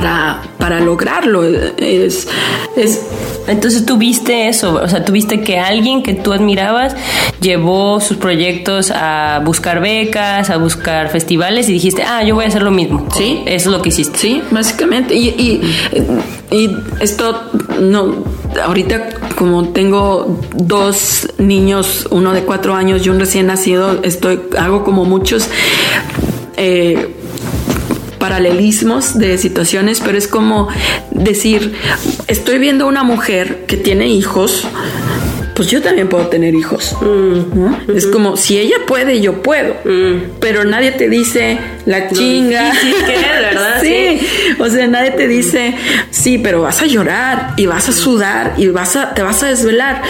para, para lograrlo. Es, es, Entonces tú viste eso, o sea, tú viste que alguien que tú admirabas llevó sus proyectos a buscar becas, a buscar festivales y dijiste, ah, yo voy a hacer lo mismo. Sí. Eso es lo que hiciste. Sí, básicamente. Y, y, y esto, no, ahorita como tengo dos niños, uno de cuatro años y un recién nacido, estoy, hago como muchos... Eh, paralelismos de situaciones, pero es como decir, estoy viendo una mujer que tiene hijos, pues yo también puedo tener hijos. Mm. Es como, si ella puede, yo puedo. Mm. Pero nadie te dice la chinga. *laughs* Sí, que ¿verdad? sí. O sea, nadie te dice, sí, pero vas a llorar y vas a sudar y vas a, te vas a desvelar.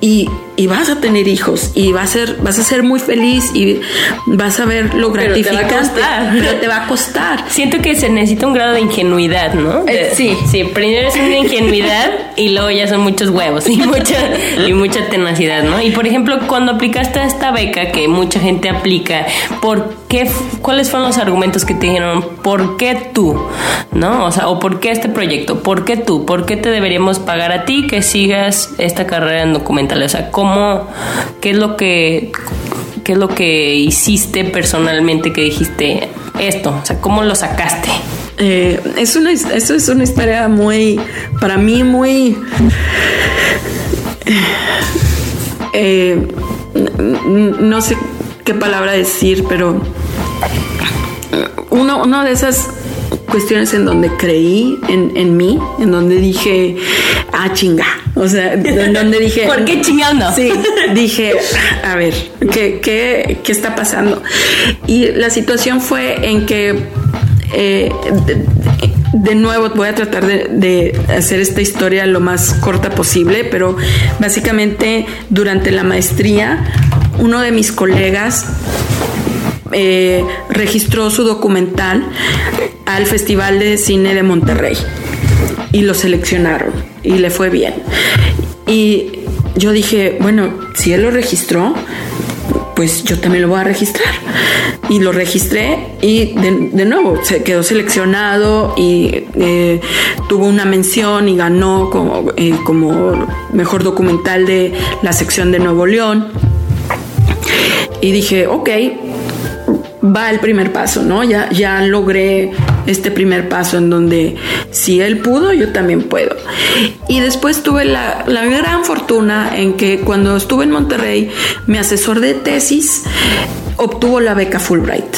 Y y vas a tener hijos y vas a ser, vas a ser muy feliz y vas a ver lo gratificante. Pero te va a costar. Siento que se necesita un grado de ingenuidad, ¿no? Eh, sí. Sí, primero es una ingenuidad y luego ya son muchos huevos y mucha, y mucha tenacidad, ¿no? Y por ejemplo, cuando aplicaste esta beca que mucha gente aplica, ¿por qué, cuáles fueron los argumentos que te dijeron? ¿Por qué tú? ¿No? O sea, o ¿por qué este proyecto? ¿Por qué tú? ¿Por qué te deberíamos pagar a ti que sigas esta carrera en documentales? O sea, ¿cómo qué es lo que, qué es lo que hiciste personalmente que dijiste esto? O sea, ¿cómo lo sacaste? Eh, es una, eso es una historia muy, para mí muy... Eh, no sé qué palabra decir, pero uno, una de esas cuestiones en donde creí en, en mí, en donde dije, ah, chinga. O sea, en donde dije. *laughs* ¿Por qué chingando? Sí, dije, a ver, ¿qué, qué, qué está pasando? Y la situación fue en que. Eh, de, nuevo voy a tratar de, de, hacer esta historia lo más corta posible, pero básicamente durante la maestría uno de mis colegas eh, registró su documental al Festival de Cine de Monterrey y lo seleccionaron y le fue bien. Y yo dije, bueno, si él lo registró, pues yo también lo voy a registrar. Y lo registré y de, nuevo se quedó seleccionado y eh, tuvo una mención y ganó como, eh, como mejor documental de la sección de Nuevo León. Y dije, ok, va el primer paso, ¿no? Ya, ya logré este primer paso en donde si él pudo, yo también puedo. Y después tuve la, la gran fortuna en que cuando estuve en Monterrey, mi asesor de tesis obtuvo la beca Fulbright.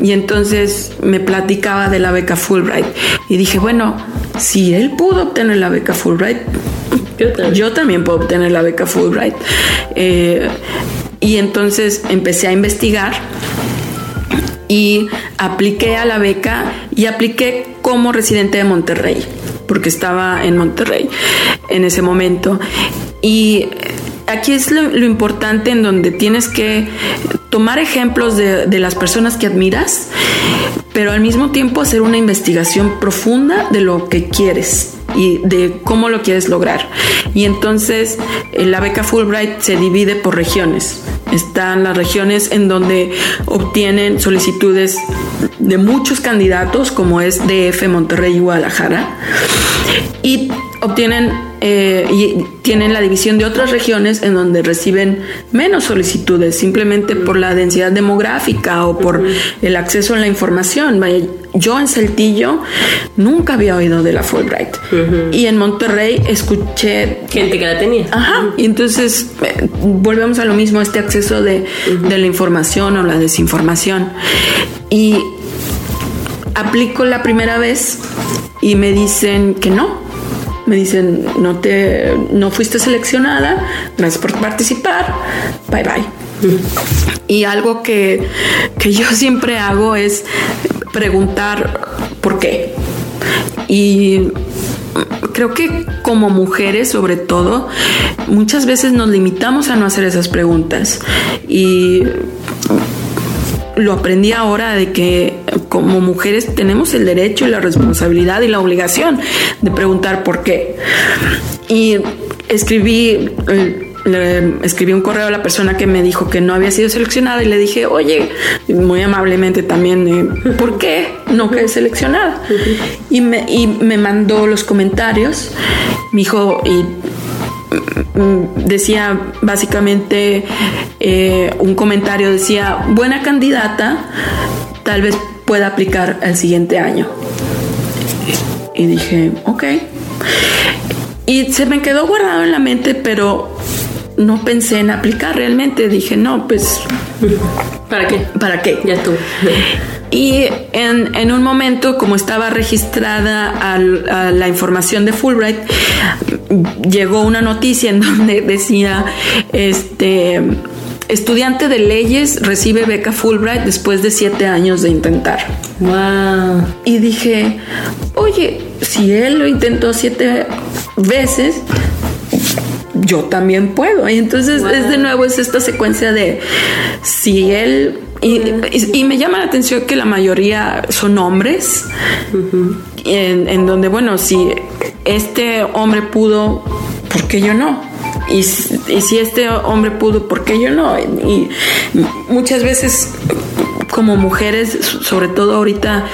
Y entonces me platicaba de la beca Fulbright. Y dije, bueno, si él pudo obtener la beca Fulbright, yo también, puedo obtener la beca Fulbright. Eh, y entonces empecé a investigar y apliqué a la beca y apliqué como residente de Monterrey, porque estaba en Monterrey en ese momento. Y aquí es lo, importante en donde tienes que tomar ejemplos de, de, las personas que admiras, pero al mismo tiempo hacer una investigación profunda de lo que quieres y de cómo lo quieres lograr. Y entonces eh, la beca Fulbright se divide por regiones. Están las regiones en donde obtienen solicitudes de muchos candidatos, como es DF, Monterrey y Guadalajara, y obtienen eh, y tienen la división de otras regiones en donde reciben menos solicitudes, simplemente por la densidad demográfica o por el acceso a la información. Yo en Saltillo nunca había oído de la Fulbright. Y en Monterrey escuché gente que la tenía. Ajá, y entonces eh, volvemos a lo mismo, este acceso de, de la información o la desinformación. Y aplico la primera vez y me dicen que no, me dicen, no te, no fuiste seleccionada, gracias por participar, bye bye. Y algo que, que yo siempre hago es preguntar por qué. Y creo que como mujeres sobre todo, muchas veces nos limitamos a no hacer esas preguntas. Y lo aprendí ahora de que como mujeres tenemos el derecho y la responsabilidad y la obligación de preguntar por qué. Y escribí le escribí un correo a la persona que me dijo que no había sido seleccionada y le dije, oye, muy amablemente también, eh, ¿por qué no quedé seleccionada? y, me, y me mandó los comentarios, me dijo, y Mm, decía básicamente eh, un comentario decía buena candidata tal vez pueda aplicar el siguiente año y dije ok y se me quedó guardado en la mente pero no pensé en aplicar realmente dije no pues para qué para qué ya tú y en, un momento, como estaba registrada a la información de Fulbright, llegó una noticia en *laughs* donde decía, este, estudiante de leyes recibe beca Fulbright después de siete años de intentar. Wow. Y dije, oye, si él lo intentó siete veces, yo también puedo. Y entonces es de nuevo es esta secuencia de si él y, me llama la atención que la mayoría son hombres, en, donde, bueno, si este hombre pudo, ¿por qué yo no? Y, si este hombre pudo, ¿por qué yo no? Y, muchas veces como mujeres, sobre todo ahorita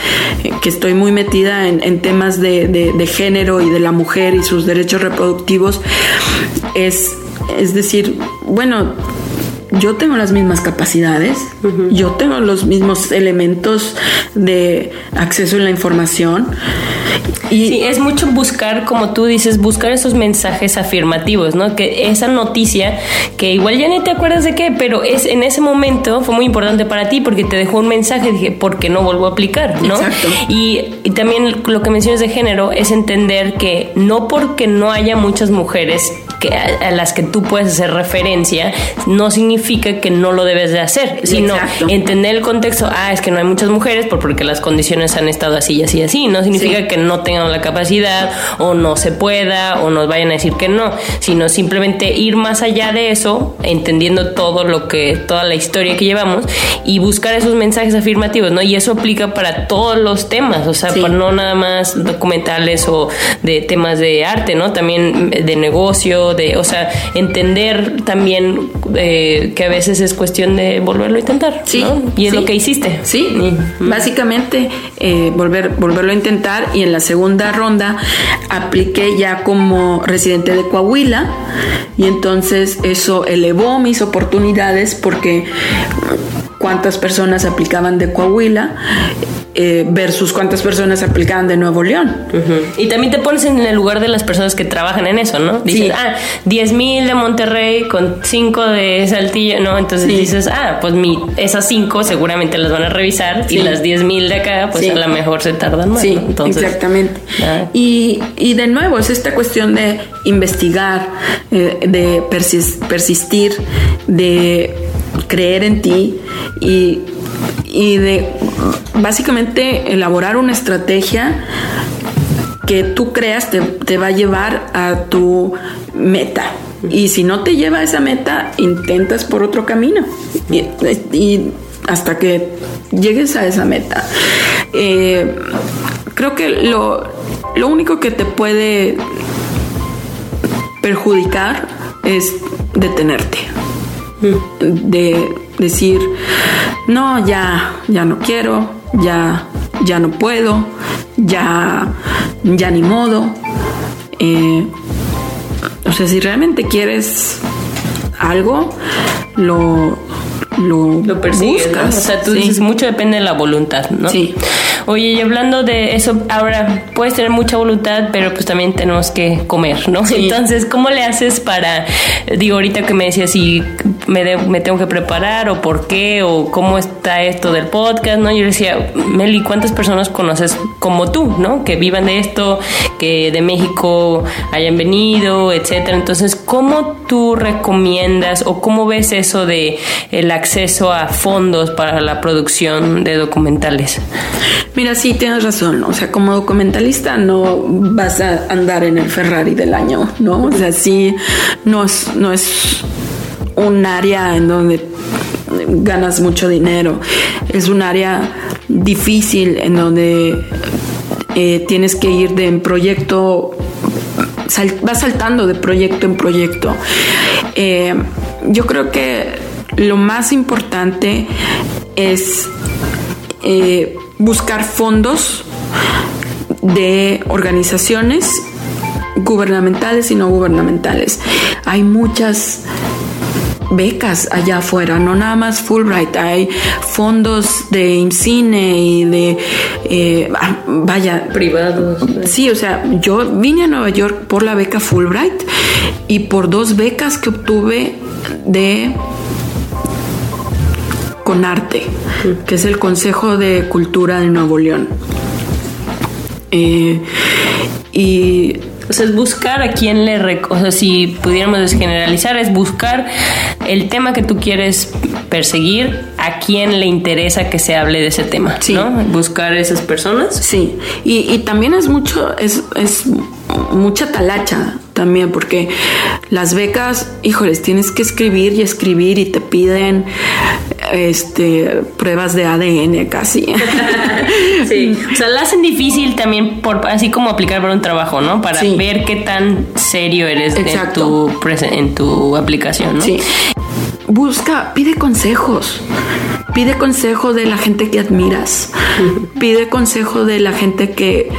que estoy muy metida en, temas de, género y de la mujer y sus derechos reproductivos, es, es decir, bueno, yo tengo las mismas capacidades, yo tengo los mismos elementos de acceso a la información. Y sí, es mucho buscar, como tú dices, buscar esos mensajes afirmativos, ¿no? Que esa noticia, que igual ya ni te acuerdas de qué, pero es en ese momento fue muy importante para ti porque te dejó un mensaje, dije, ¿por qué no vuelvo a aplicar? ¿no? Exacto. Y, y también lo que mencionas de género es entender que no porque no haya muchas mujeres que, a, las que tú puedes hacer referencia, no significa que no lo debes de hacer, sino entender el contexto, ah, es que no hay muchas mujeres por porque las condiciones han estado así y así y así, no significa que no tengan la capacidad o no se pueda o nos vayan a decir que no, sino simplemente ir más allá de eso, entendiendo todo lo que, toda la historia que llevamos y buscar esos mensajes afirmativos, ¿no? Y eso aplica para todos los temas, o sea, no nada más documentales o de temas de arte, ¿no? También de de, o sea, entender también eh, que a veces es cuestión de volverlo a intentar. Sí. Y es lo que hiciste. Sí, básicamente eh, volver, volverlo a intentar y en la segunda ronda apliqué ya como residente de Coahuila y entonces eso elevó mis oportunidades porque cuántas personas aplicaban de Coahuila eh, versus cuántas personas aplicaban de Nuevo León. Y también te pones en el lugar de las personas que trabajan en eso, ¿no? Dices, ah, 10 mil de Monterrey con 5 de Saltillo, ¿no? Entonces dices, ah, pues mi, esas 5 seguramente las van a revisar y las 10 mil de acá, pues a lo mejor se tardan más. Sí, exactamente. Ah. Y, y, de nuevo, es esta cuestión de investigar, eh, de persistir, de creer en ti y y de básicamente elaborar una estrategia que tú creas te, va a llevar a tu meta. Y si no te lleva a esa meta, intentas por otro camino. Y, hasta que llegues a esa meta. Eh, creo que lo, lo único que te puede perjudicar es detenerte. De decir, no, ya, ya no quiero, ya, ya no puedo, ya, ya ni modo. Eh, o sea, si realmente quieres algo, lo, lo, Lo persigues, ¿no? O buscas. sea, tú Sí. dices, mucho depende de la voluntad, ¿no? Sí. Oye, y hablando de eso, ahora puedes tener mucha voluntad, pero pues también tenemos que comer, ¿no? Sí. Entonces, ¿cómo le haces para, digo, ahorita que me decías si me, de- me tengo que preparar o por qué o cómo está esto del podcast, ¿no? Yo decía, Meli, ¿cuántas personas conoces como tú, ¿no? Que vivan de esto, que de México hayan venido, etcétera. Entonces, ¿cómo tú recomiendas o cómo ves eso de el acceso a fondos para la producción de documentales? Mira, sí, tienes razón. O sea, como documentalista no vas a andar en el Ferrari del año, ¿no? O sea, sí, no es, no es un área en donde ganas mucho dinero. Es un área difícil en donde eh, tienes que ir de proyecto sal- va saltando de proyecto en proyecto. Eh, yo creo que lo más importante es eh, buscar fondos de organizaciones gubernamentales y no gubernamentales. Hay muchas becas allá afuera, no nada más Fulbright, hay fondos de IMCINE y de, eh, ah, vaya, Privados. Sí, o sea, yo vine a Nueva York por la beca Fulbright y por dos becas que obtuve de Conarte, que es el Consejo de Cultura de Nuevo León. Eh, y O sea, es buscar a quién le... O sea, si pudiéramos generalizar, es buscar el tema que tú quieres perseguir, a quién le interesa que se hable de ese tema, Sí. ¿no? Buscar esas personas. Sí, y, y también es mucho, es, es mucha talacha también, porque las becas, híjoles, tienes que escribir y escribir y te piden este pruebas de ADN casi. *laughs* *laughs* Sí. O sea, la hacen difícil también, por así como aplicar para un trabajo, ¿no? Para Sí. ver qué tan serio eres en tu, en tu aplicación, ¿no? Sí. Busca, pide consejos. Pide consejo de la gente que admiras. Pide consejo de la gente que,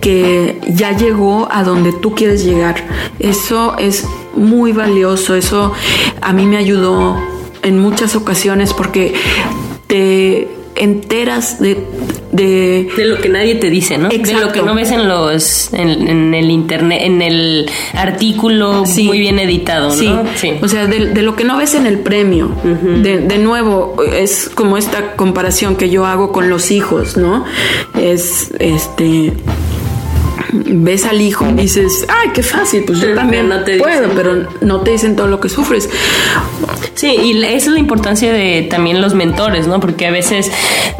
que ya llegó a donde tú quieres llegar. Eso es muy valioso. Eso a mí me ayudó en muchas ocasiones porque te enteras de, de De lo que nadie te dice, ¿no? De lo Exacto. que no ves en los en, en el internet, en el artículo Sí. muy bien editado, Sí, ¿no? o sea, de, de lo que no ves en el premio. de, de nuevo, es como esta comparación que yo hago con los hijos, ¿no? Es, este, ves al hijo y dices, ay, qué fácil, pues yo también no te puedo, dicen. pero no te dicen todo lo que sufres. Sí, y esa es la importancia de también los mentores, ¿no? Porque a veces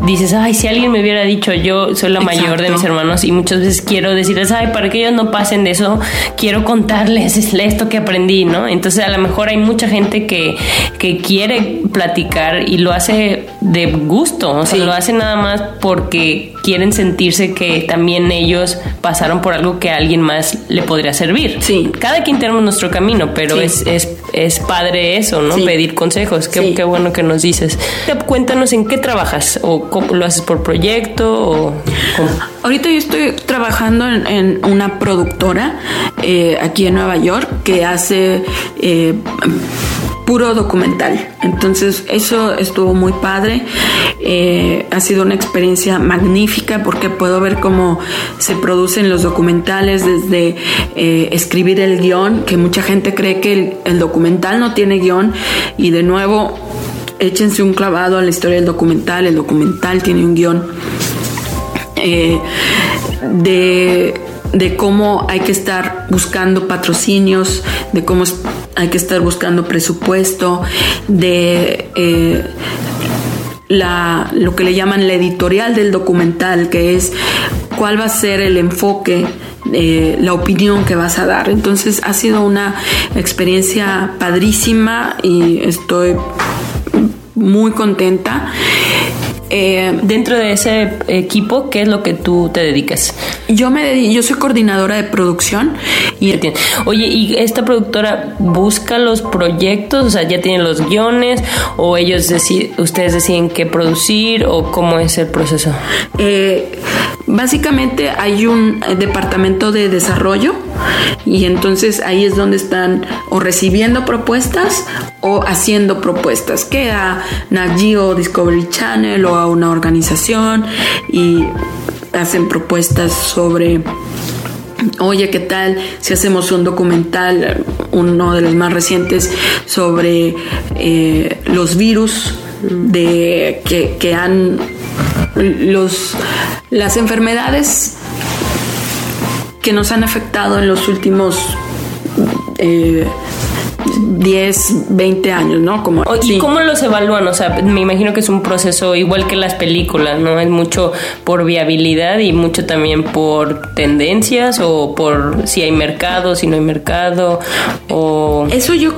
dices, ay, si alguien me hubiera dicho, yo soy la mayor de Exacto. mis hermanos y muchas veces quiero decirles, ay, para que ellos no pasen de eso, quiero contarles esto que aprendí, ¿no? Entonces a lo mejor hay mucha gente que, que quiere platicar y lo hace de gusto, o sea, Sí. lo hace nada más porque quieren sentirse que también ellos pasaron por algo que a alguien más le podría servir. Sí. Cada quien tenemos nuestro camino, pero Sí. es, es, es padre eso, ¿no? Sí. Pedir consejos. Qué, Sí. qué bueno que nos dices. Cuéntanos en qué trabajas o cómo lo haces por proyecto o cómo? Ahorita yo estoy trabajando en, en una productora eh, aquí en Nueva York que hace eh, puro documental. Entonces eso estuvo muy padre. Eh, ha sido una experiencia magnífica porque puedo ver cómo se producen los documentales desde eh, escribir el guion, que mucha gente cree que el, documental no tiene guion y de nuevo échense un clavado a la historia del documental. El documental tiene un guion eh, de, de cómo hay que estar buscando patrocinios, de cómo hay que estar buscando presupuesto, de eh, la, lo que le llaman la editorial del documental, que es cuál va a ser el enfoque, eh, la opinión que vas a dar. Entonces ha sido una experiencia padrísima y estoy muy contenta. Eh, Dentro de ese equipo, ¿qué es lo que tú te dedicas? Yo me dedi- yo soy coordinadora de producción y. Oye, ¿y esta productora busca los proyectos? O sea, ¿ya tienen los guiones? ¿O ellos deciden, ustedes deciden qué producir? ¿O cómo es el proceso? eh, básicamente hay un eh, departamento de desarrollo y entonces ahí es donde están o recibiendo propuestas o haciendo propuestas, que a Nat Discovery Channel o a una organización y hacen propuestas sobre Oye, ¿qué tal si hacemos un documental, uno de los más recientes, sobre eh, los virus de que, han los las enfermedades que nos han afectado en los últimos eh, 10, 20 años, ¿no? Como, ¿Y cómo los evalúan? O sea, me imagino que es un proceso igual que las películas, ¿no? Es mucho por viabilidad y mucho también por tendencias o por si hay mercado, si no hay mercado o... Eso yo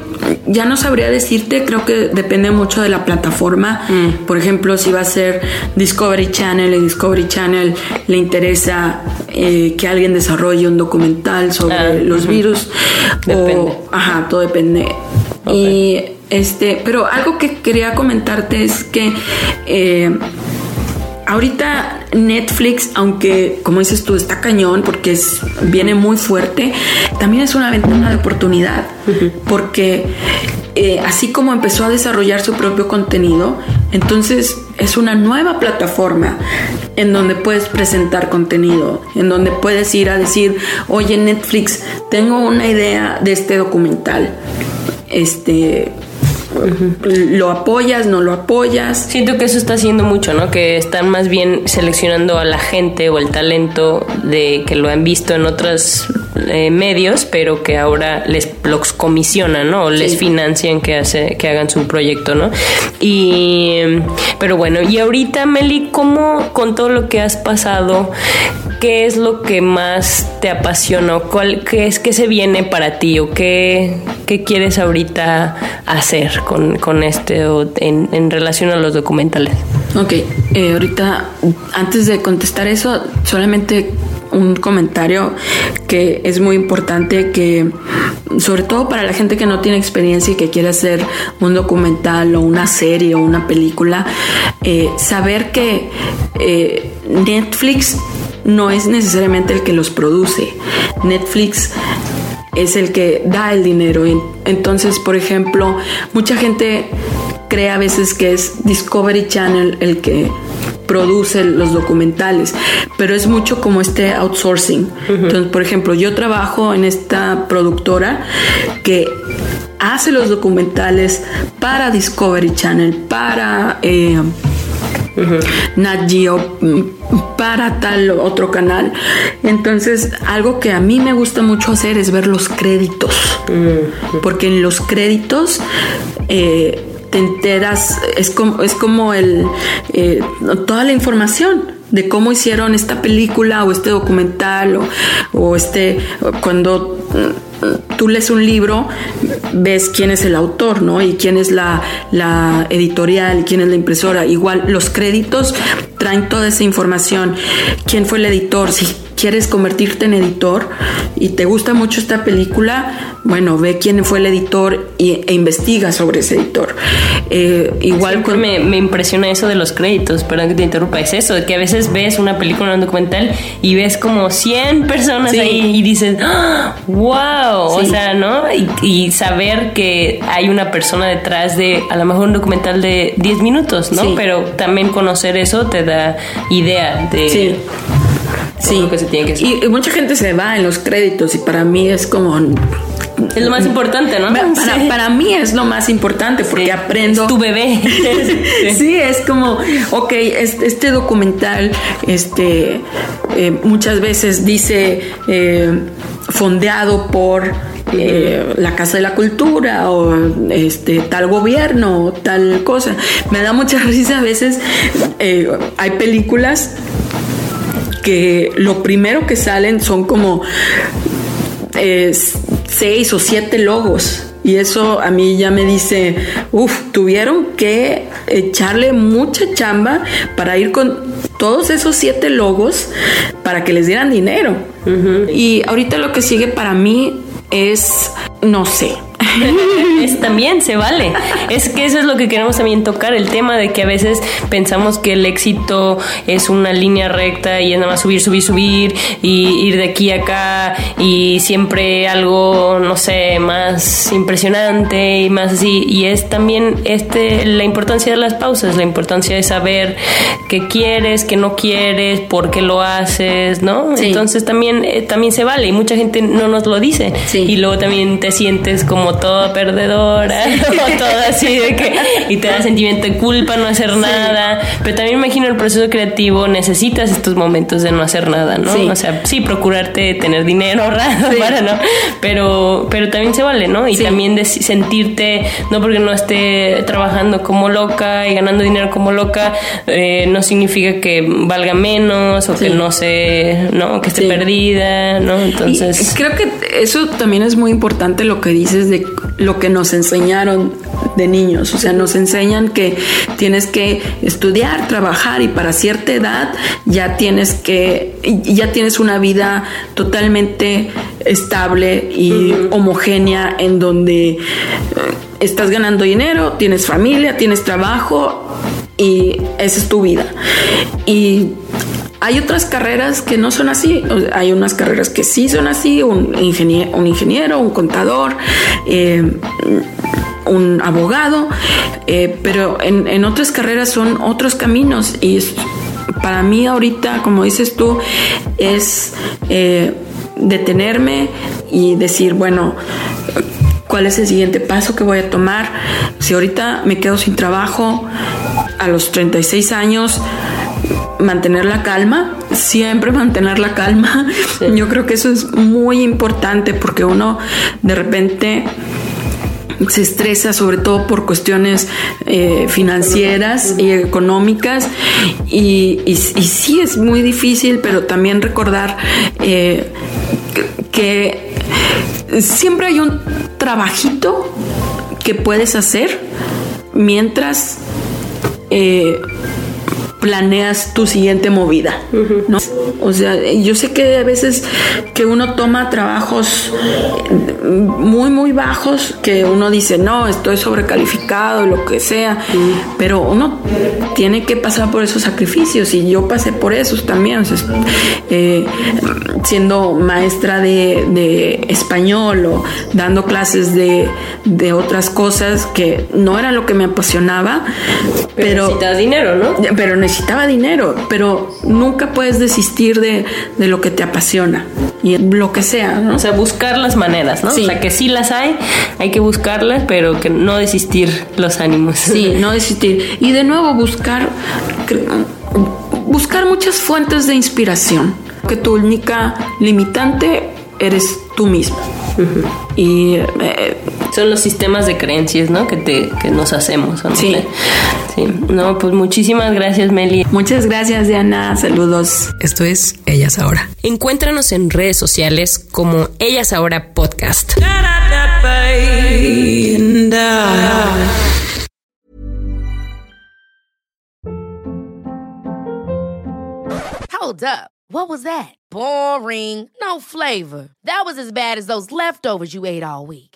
ya no sabría decirte, creo que depende mucho de la plataforma. Mm. Por ejemplo, si va a ser Discovery Channel y Discovery Channel le interesa eh, que alguien desarrolle un documental sobre ah, los virus. Depende. ajá, todo depende. Y este, pero algo que quería comentarte es que eh, ahorita Netflix, aunque como dices tú, está cañón porque es, viene muy fuerte, también es una ventana de oportunidad. Porque eh, así como empezó a desarrollar su propio contenido, entonces es una nueva plataforma en donde puedes presentar contenido, en donde puedes ir a decir, oye Netflix, tengo una idea de este documental. Este, lo apoyas, no lo apoyas. Siento que eso está haciendo mucho, ¿no? Que están más bien seleccionando a la gente o el talento de que lo han visto en otros eh, medios, pero que ahora les los comisionan, ¿no? O les financian que hace que hagan su proyecto, ¿no? Y pero bueno, y ahorita Meli, ¿cómo con todo lo que has pasado, qué es lo que más te apasiona? ¿Cuál qué es que se viene para ti o qué qué quieres ahorita hacer? con, con este en, en, relación a los documentales? Ok, eh, ahorita antes de contestar eso, solamente un comentario que es muy importante que sobre todo para la gente que no tiene experiencia y que quiere hacer un documental o una serie o una película eh, saber que eh, Netflix no es necesariamente el que los produce Netflix es el que da el dinero. Entonces, por ejemplo, mucha gente cree a veces que es Discovery Channel el que produce los documentales, pero es mucho como este outsourcing. Entonces, por ejemplo, yo trabajo en esta productora que hace los documentales para Discovery Channel, para... Eh, Nat Geo para tal otro canal. Entonces, algo que a mí me gusta mucho hacer es ver los créditos, porque en los créditos eh, te enteras, es como, es como el, eh, toda la información de cómo hicieron esta película o este documental o, o este cuando tú lees un libro, ves quién es el autor, ¿no? Y quién es la, la editorial, quién es la impresora. Igual los créditos traen toda esa información. ¿Quién fue el editor? Si quieres convertirte en editor y te gusta mucho esta película, bueno, ve quién fue el editor e investiga sobre ese editor. Eh, igual me, me, impresiona eso de los créditos, perdón que te interrumpa, es eso, que a veces ves una película, un documental y ves como 100 personas ahí y dices, wow, ¡Ah! o sea, ¿no? Y, saber que hay una persona detrás de a lo mejor un documental de 10 minutos, ¿no? Pero también conocer eso te da idea de... Sí. que se tiene que hacer. Y, mucha gente se va en los créditos y para mí es como es lo más importante, ¿no? *laughs* Para, mí es lo más importante porque aprendo. tu bebé. *laughs* sí. es como, ok, este, documental, este, eh, muchas veces dice eh, fondeado por eh, la Casa de la Cultura o este tal gobierno o tal cosa. Me da mucha *laughs* risa a veces. hay películas que lo primero que salen son como eh, seis o siete logos. Y eso a mí ya me dice, uff, tuvieron que echarle mucha chamba para ir con todos esos siete logos para que les dieran dinero. Y ahorita lo que sigue para mí es, no sé, *laughs* es, también se vale. Es que eso es lo que queremos también tocar, el tema de que a veces pensamos que el éxito es una línea recta y es nada más subir, subir, subir y ir de aquí a acá y siempre algo, no sé, más impresionante y más así. Y es también este, la importancia de las pausas, la importancia de saber qué quieres, qué no quieres, por qué lo haces, ¿no? Entonces también, eh, también se vale y mucha gente no nos lo dice. Y luego también te sientes como toda perdedora *laughs* o todo así de que y te da sentimiento de culpa no hacer nada. Pero también imagino el proceso creativo necesitas estos momentos de no hacer nada, ¿no? O sea, sí, procurarte tener dinero *laughs* ahorrado para no, pero, pero también se vale, ¿no? Y también de sentirte, no porque no esté trabajando como loca y ganando dinero como loca, eh, no significa que valga menos o que no se, ¿no? Que esté perdida, ¿no? Entonces. creo que eso también es muy importante lo que dices de lo que nos enseñaron de niños. O sea, nos enseñan que tienes que estudiar, trabajar y para cierta edad ya tienes que, ya tienes una vida totalmente estable y homogénea en donde eh, estás ganando dinero, tienes familia, tienes trabajo y esa es tu vida. Y hay otras carreras que no son así. Hay unas carreras que sí son así, un ingeniero, un, ingeniero, un contador, eh, un abogado, eh, pero en, otras carreras son otros caminos y para mí ahorita, como dices tú, es eh, detenerme y decir, bueno, ¿cuál es el siguiente paso que voy a tomar? Si ahorita me quedo sin trabajo a los 36 años, mantener la calma, siempre *laughs* mantener la calma. Yo creo que eso es muy importante porque uno de repente se estresa sobre todo por cuestiones eh, financieras y económicas. Y, y, sí es muy difícil, pero también recordar eh, que siempre hay un trabajito que puedes hacer mientras eh, planeas tu siguiente movida, ¿no? O sea, yo sé que a veces que uno toma trabajos muy, muy bajos, que uno dice, no, estoy sobrecalificado, lo que sea, pero uno tiene que pasar por esos sacrificios y yo pasé por esos también, eh, siendo maestra de, español o dando clases de, de, otras cosas que no era lo que me apasionaba, pero... pero dinero, ¿no? Pero necesitaba necesitaba dinero, pero nunca puedes desistir de, lo que te apasiona y lo que sea, ¿no? O sea, buscar las maneras, ¿no? O sea, que sí las hay, hay que buscarlas, pero que no desistir los ánimos. Sí, *laughs* no desistir. Y de nuevo buscar, buscar muchas fuentes de inspiración, que tu única limitante eres tú mismo. Y eh, son los sistemas de creencias, ¿no? Que te que nos hacemos. ¿no? Sí. sí. No, pues muchísimas gracias, Meli. Muchas gracias, Diana. Saludos. Esto es Ellas Ahora. Encuéntranos en redes sociales como Ellas Ahora Podcast. Hold up. What was that? Boring. No flavor. That was as bad as those leftovers you ate all week.